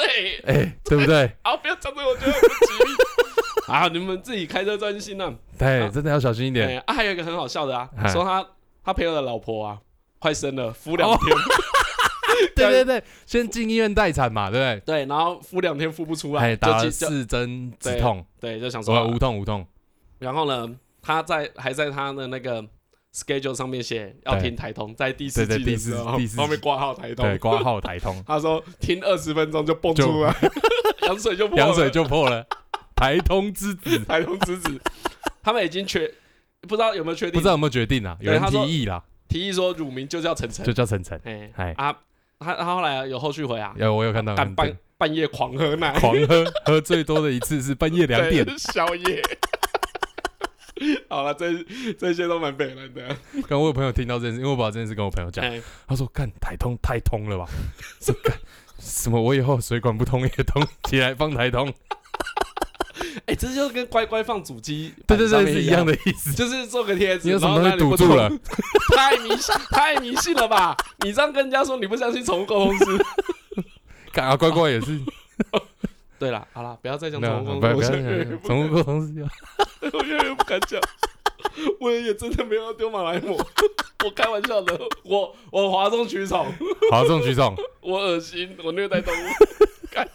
对，哎，对不对？好，不要讲这个，我觉得很不吉利。啊！你们自己开车专心啊！对，真的要小心一点。啊，还有一个很好笑的啊，说他他朋友的老婆啊，快生了，敷两天。对 对对，先进医院待产嘛，对不对？对，然后敷两天敷不出来，打了四针止痛。对，就想说无痛无痛。然后呢，他在还在他的那个 schedule 上面写要听台通，在第四季的时候后面挂号台通，对，挂号台通。他说听二十分钟就蹦出来，羊水就破羊水就破了。台通之子，台通之子，他们已经确不知道有没有确定，不知道有没有决定啊？有人提议啦，提议说乳名就叫晨晨，就叫晨晨。哎，啊，他他后来有后续回啊？有，我有看到。半半夜狂喝奶，狂喝，喝最多的一次是半夜两点宵夜。好了，这这些都蛮北烂的。刚我有朋友听到这件事，因为我把这件事跟我朋友讲，他说：“干台通太通了吧？什么什么？我以后水管不通也通，起来放台通。”哎，这就跟乖乖放主机，对对对，是一样的意思，就是做个贴纸，然后那里堵住了，太迷信，太迷信了吧？你这样跟人家说你不相信宠物沟通师，看啊，乖乖也是。对了，好了，不要再讲宠物沟通师，宠物沟通师，我越来越不敢讲，我也真的没有要丢马来貘，我开玩笑的，我我哗众取宠，哗众取宠，我恶心，我虐待动物，干，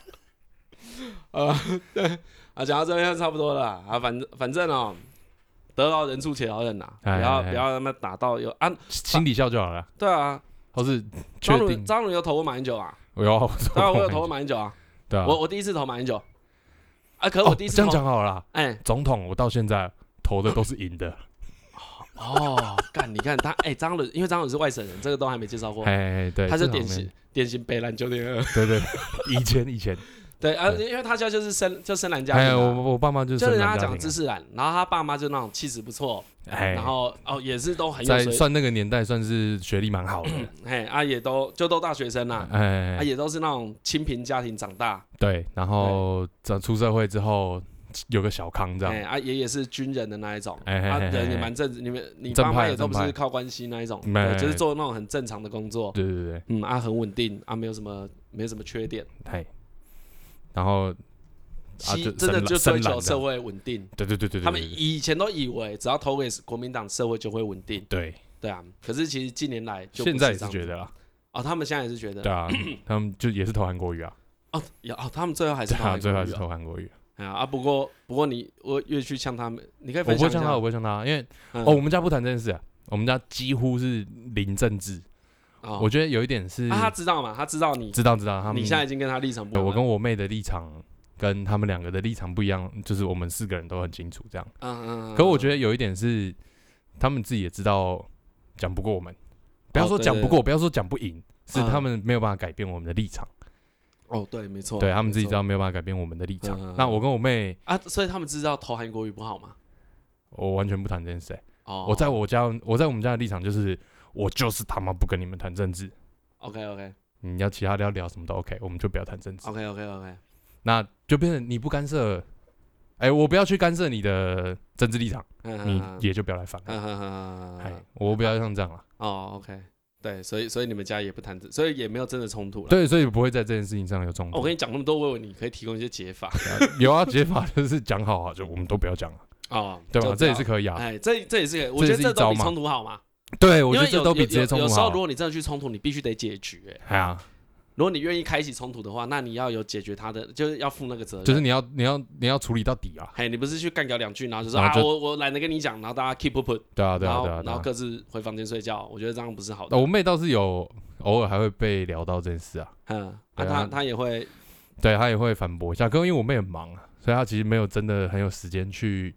啊，对。啊，讲到这边差不多了啊，反正反正哦，得饶人处且饶人呐，不要不要让他打到有啊，心底笑就好了。对啊，或是张鲁张鲁有投过马英九啊？我有，当然我有投过马英九啊。对啊，我我第一次投马英九，啊，可是我第一次这样讲好了，哎，总统我到现在投的都是赢的。哦，干，你看他，哎，张伦因为张伦是外省人，这个都还没介绍过，哎，对，他是典型典型北兰九点二，对对，以前以前。对啊，因为他家就是深就深蓝家庭，哎，我我爸妈就是，就是人家讲知识蓝，然后他爸妈就那种气质不错，哎，然后哦也是都很有，在算那个年代算是学历蛮好的，哎啊也都就都大学生啦，哎啊也都是那种清贫家庭长大，对，然后长出社会之后有个小康这样，哎啊爷爷是军人的那一种，哎啊人也蛮正，你们你爸妈也都不是靠关系那一种，对，就是做那种很正常的工作，对对对，嗯啊很稳定啊没有什么没有什么缺点，哎。然后，啊，真的就追求社会稳定。对对对对，他们以前都以为只要投给国民党，社会就会稳定。对对啊，可是其实近年来，现在也是觉得啦。啊，他们现在也是觉得。对啊，他们就也是投韩国瑜啊。哦，有哦，他们最后还是投最后还是投韩国瑜。啊啊！不过不过你我越去呛他们，你可以我不会呛他，我不会呛他，因为、嗯、哦，我们家不谈这件事啊，我们家几乎是零政治。哦、我觉得有一点是，啊、他知道嘛？他知道你知道知道他们，你现在已经跟他立场不一样。我跟我妹的立场跟他们两个的立场不一样，就是我们四个人都很清楚这样。嗯嗯。可我觉得有一点是，他们自己也知道讲不过我们，不要说讲不过，哦、对对对不要说讲不赢，是他们没有办法改变我们的立场。哦，对，没错，对他们自己知道没有办法改变我们的立场。嗯、那我跟我妹啊，所以他们知道投韩国语不好吗？我完全不谈这件事、欸。哦，我在我家，我在我们家的立场就是，我就是他妈不跟你们谈政治。OK OK，你要其他的要聊什么都 OK，我们就不要谈政治。OK OK OK，那就变成你不干涉，哎、欸，我不要去干涉你的政治立场，你也就不要来烦。哎，我不要像这样了。哦，OK，对，所以所以你们家也不谈这，所以也没有真的冲突了。对，所以不会在这件事情上有冲突。我跟你讲那么多，我以为你可以提供一些解法。有啊，解法 就是讲好啊，就我们都不要讲了。哦，对吧？这也是可以啊。哎，这这也是我觉得这都比冲突好嘛。对，我觉得这都比直接冲突好。有时候如果你真的去冲突，你必须得解决。哎呀，如果你愿意开启冲突的话，那你要有解决他的，就是要负那个责任。就是你要你要你要处理到底啊！嘿，你不是去干掉两句，然后就说啊，我我懒得跟你讲，然后大家 keep up。对啊对啊对啊，然后各自回房间睡觉。我觉得这样不是好的。我妹倒是有偶尔还会被聊到这件事啊。嗯，那她她也会，对她也会反驳一下。可是因为我妹很忙啊，所以她其实没有真的很有时间去。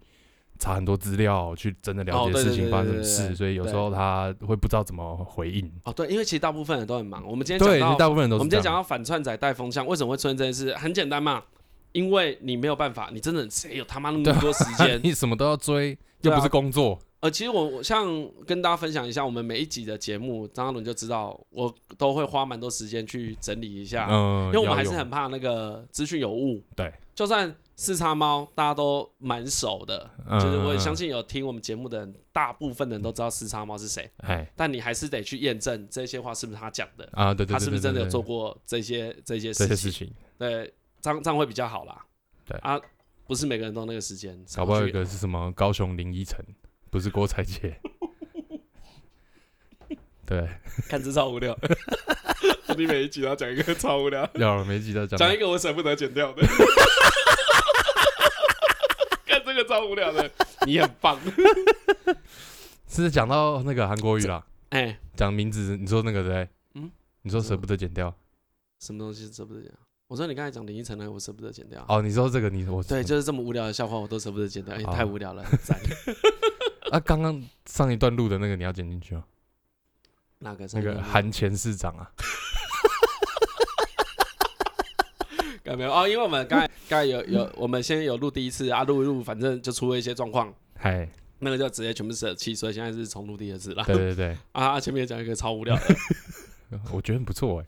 查很多资料，去真的了解事情发生什么事，所以有时候他会不知道怎么回应。哦，对，因为其实大部分人都很忙。我们今天讲到，大部分人都是。我们今天讲到反串仔带风向，为什么会出现这件事？很简单嘛，因为你没有办法，你真的谁有他妈那么多时间？你什么都要追，又不是工作。呃，其实我我像跟大家分享一下，我们每一集的节目，张嘉伦就知道，我都会花蛮多时间去整理一下，嗯，因为我们还是很怕那个资讯有误。对，就算。四叉猫大家都蛮熟的，嗯、就是我也相信有听我们节目的人，大部分人都知道四叉猫是谁。嘿但你还是得去验证这些话是不是他讲的啊？对对，对，对，对，他是不是真的有做过这些这些事情？事情对，这样这样会比较好啦。对啊，不是每个人都那个时间。搞不好有一个是什么高雄林依晨，不是郭采洁。对，看这超无聊。你每一集都要讲一个超无聊。要每一集都讲。讲一个我舍不得剪掉的。看这个超无聊的，你很棒。是讲到那个韩国语啦，哎，讲名字，你说那个对？嗯，你说舍不得剪掉，什么东西舍不得剪？我说你刚才讲林依晨呢，我舍不得剪掉。哦，你说这个你我对，就是这么无聊的笑话，我都舍不得剪掉，因为太无聊了。啊，刚刚上一段录的那个你要剪进去吗？哪个？那个韩前市长啊。有 没有哦？因为我们刚才刚才有有，我们先有录第一次啊，录一录，反正就出了一些状况，嗨，那个就直接全部舍弃，所以现在是重录第二次了。对对对，啊，前面讲一个超无聊的，我觉得很不错哎，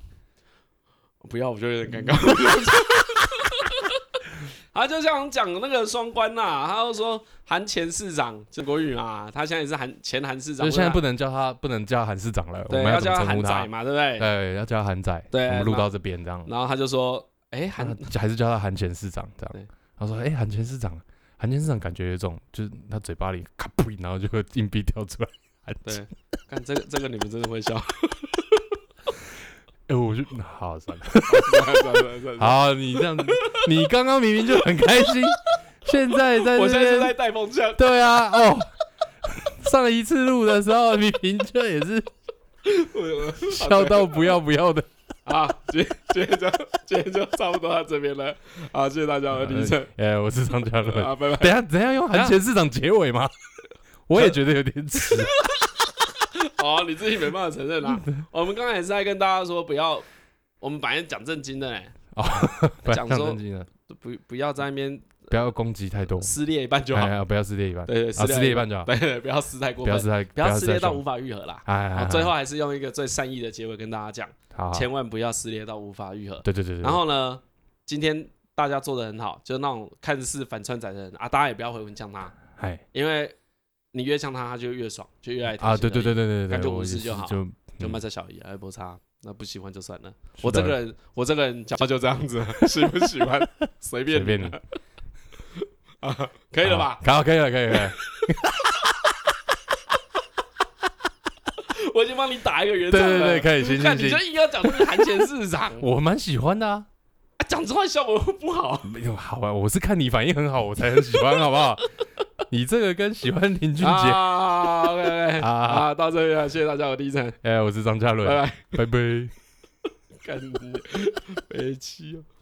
不要，我觉得有点尴尬。他就像讲那个双关呐，他就说韩前市长郑国宇嘛，他现在也是韩前韩市长，就现在不能叫他不能叫韩市长了，我们，要叫他韩仔嘛，对不对？对，要叫他韩仔，对，我们录到这边这样，然后他就说。哎，韩还是叫他韩前市长这样。他说：“哎，韩前市长，韩前市长感觉有一种，就是他嘴巴里咔噗，然后就会硬币掉出来。”对，看这个，这个你们真的会笑。哎，我就 好 算了，算了算了。好，你这样子，你刚刚明明就很开心，现在在，我现在是在带风向。对啊，哦，上一次录的时候，你明就也是笑到不要不要的。啊，今天今天就今天就差不多到这边了。好，谢谢大家的理解。哎，我是张嘉伦。啊，拜拜。等下，等下用韩前市长结尾吗？我也觉得有点迟。哦，你自己没办法承认啦。我们刚才也是在跟大家说，不要，我们本来讲正经的嘞。哦，讲正经的，不不要在那边。不要攻击太多，撕裂一半就好。不要撕裂一半，对，撕裂一半就好。对，不要撕太过，不要撕太，不要撕裂到无法愈合啦。哎，最后还是用一个最善意的结尾跟大家讲，千万不要撕裂到无法愈合。对对对。然后呢，今天大家做的很好，就是那种看似反串仔的人啊，大家也不要回文呛他，哎，因为你越像他，他就越爽，就越爱听。啊，对对对对对对，感觉无视就好，就就卖菜小姨，爱，不差，那不喜欢就算了。我这个人，我这个人讲话就这样子，喜不喜欢随便随便你。啊，可以了吧？好，可以了，可以了。我已经帮你打一个圆场了。对对对，可以，行行行。你就硬要讲这个韩前市长，我蛮喜欢的啊。讲你突然笑我不好？没有好啊，我是看你反应很好，我才很喜欢，好不好？你这个跟喜欢林俊杰啊，OK OK 啊啊，到这里了，谢谢大家，我第一层，哎，我是张嘉伦，拜拜，拜拜。干你，悲戚哦。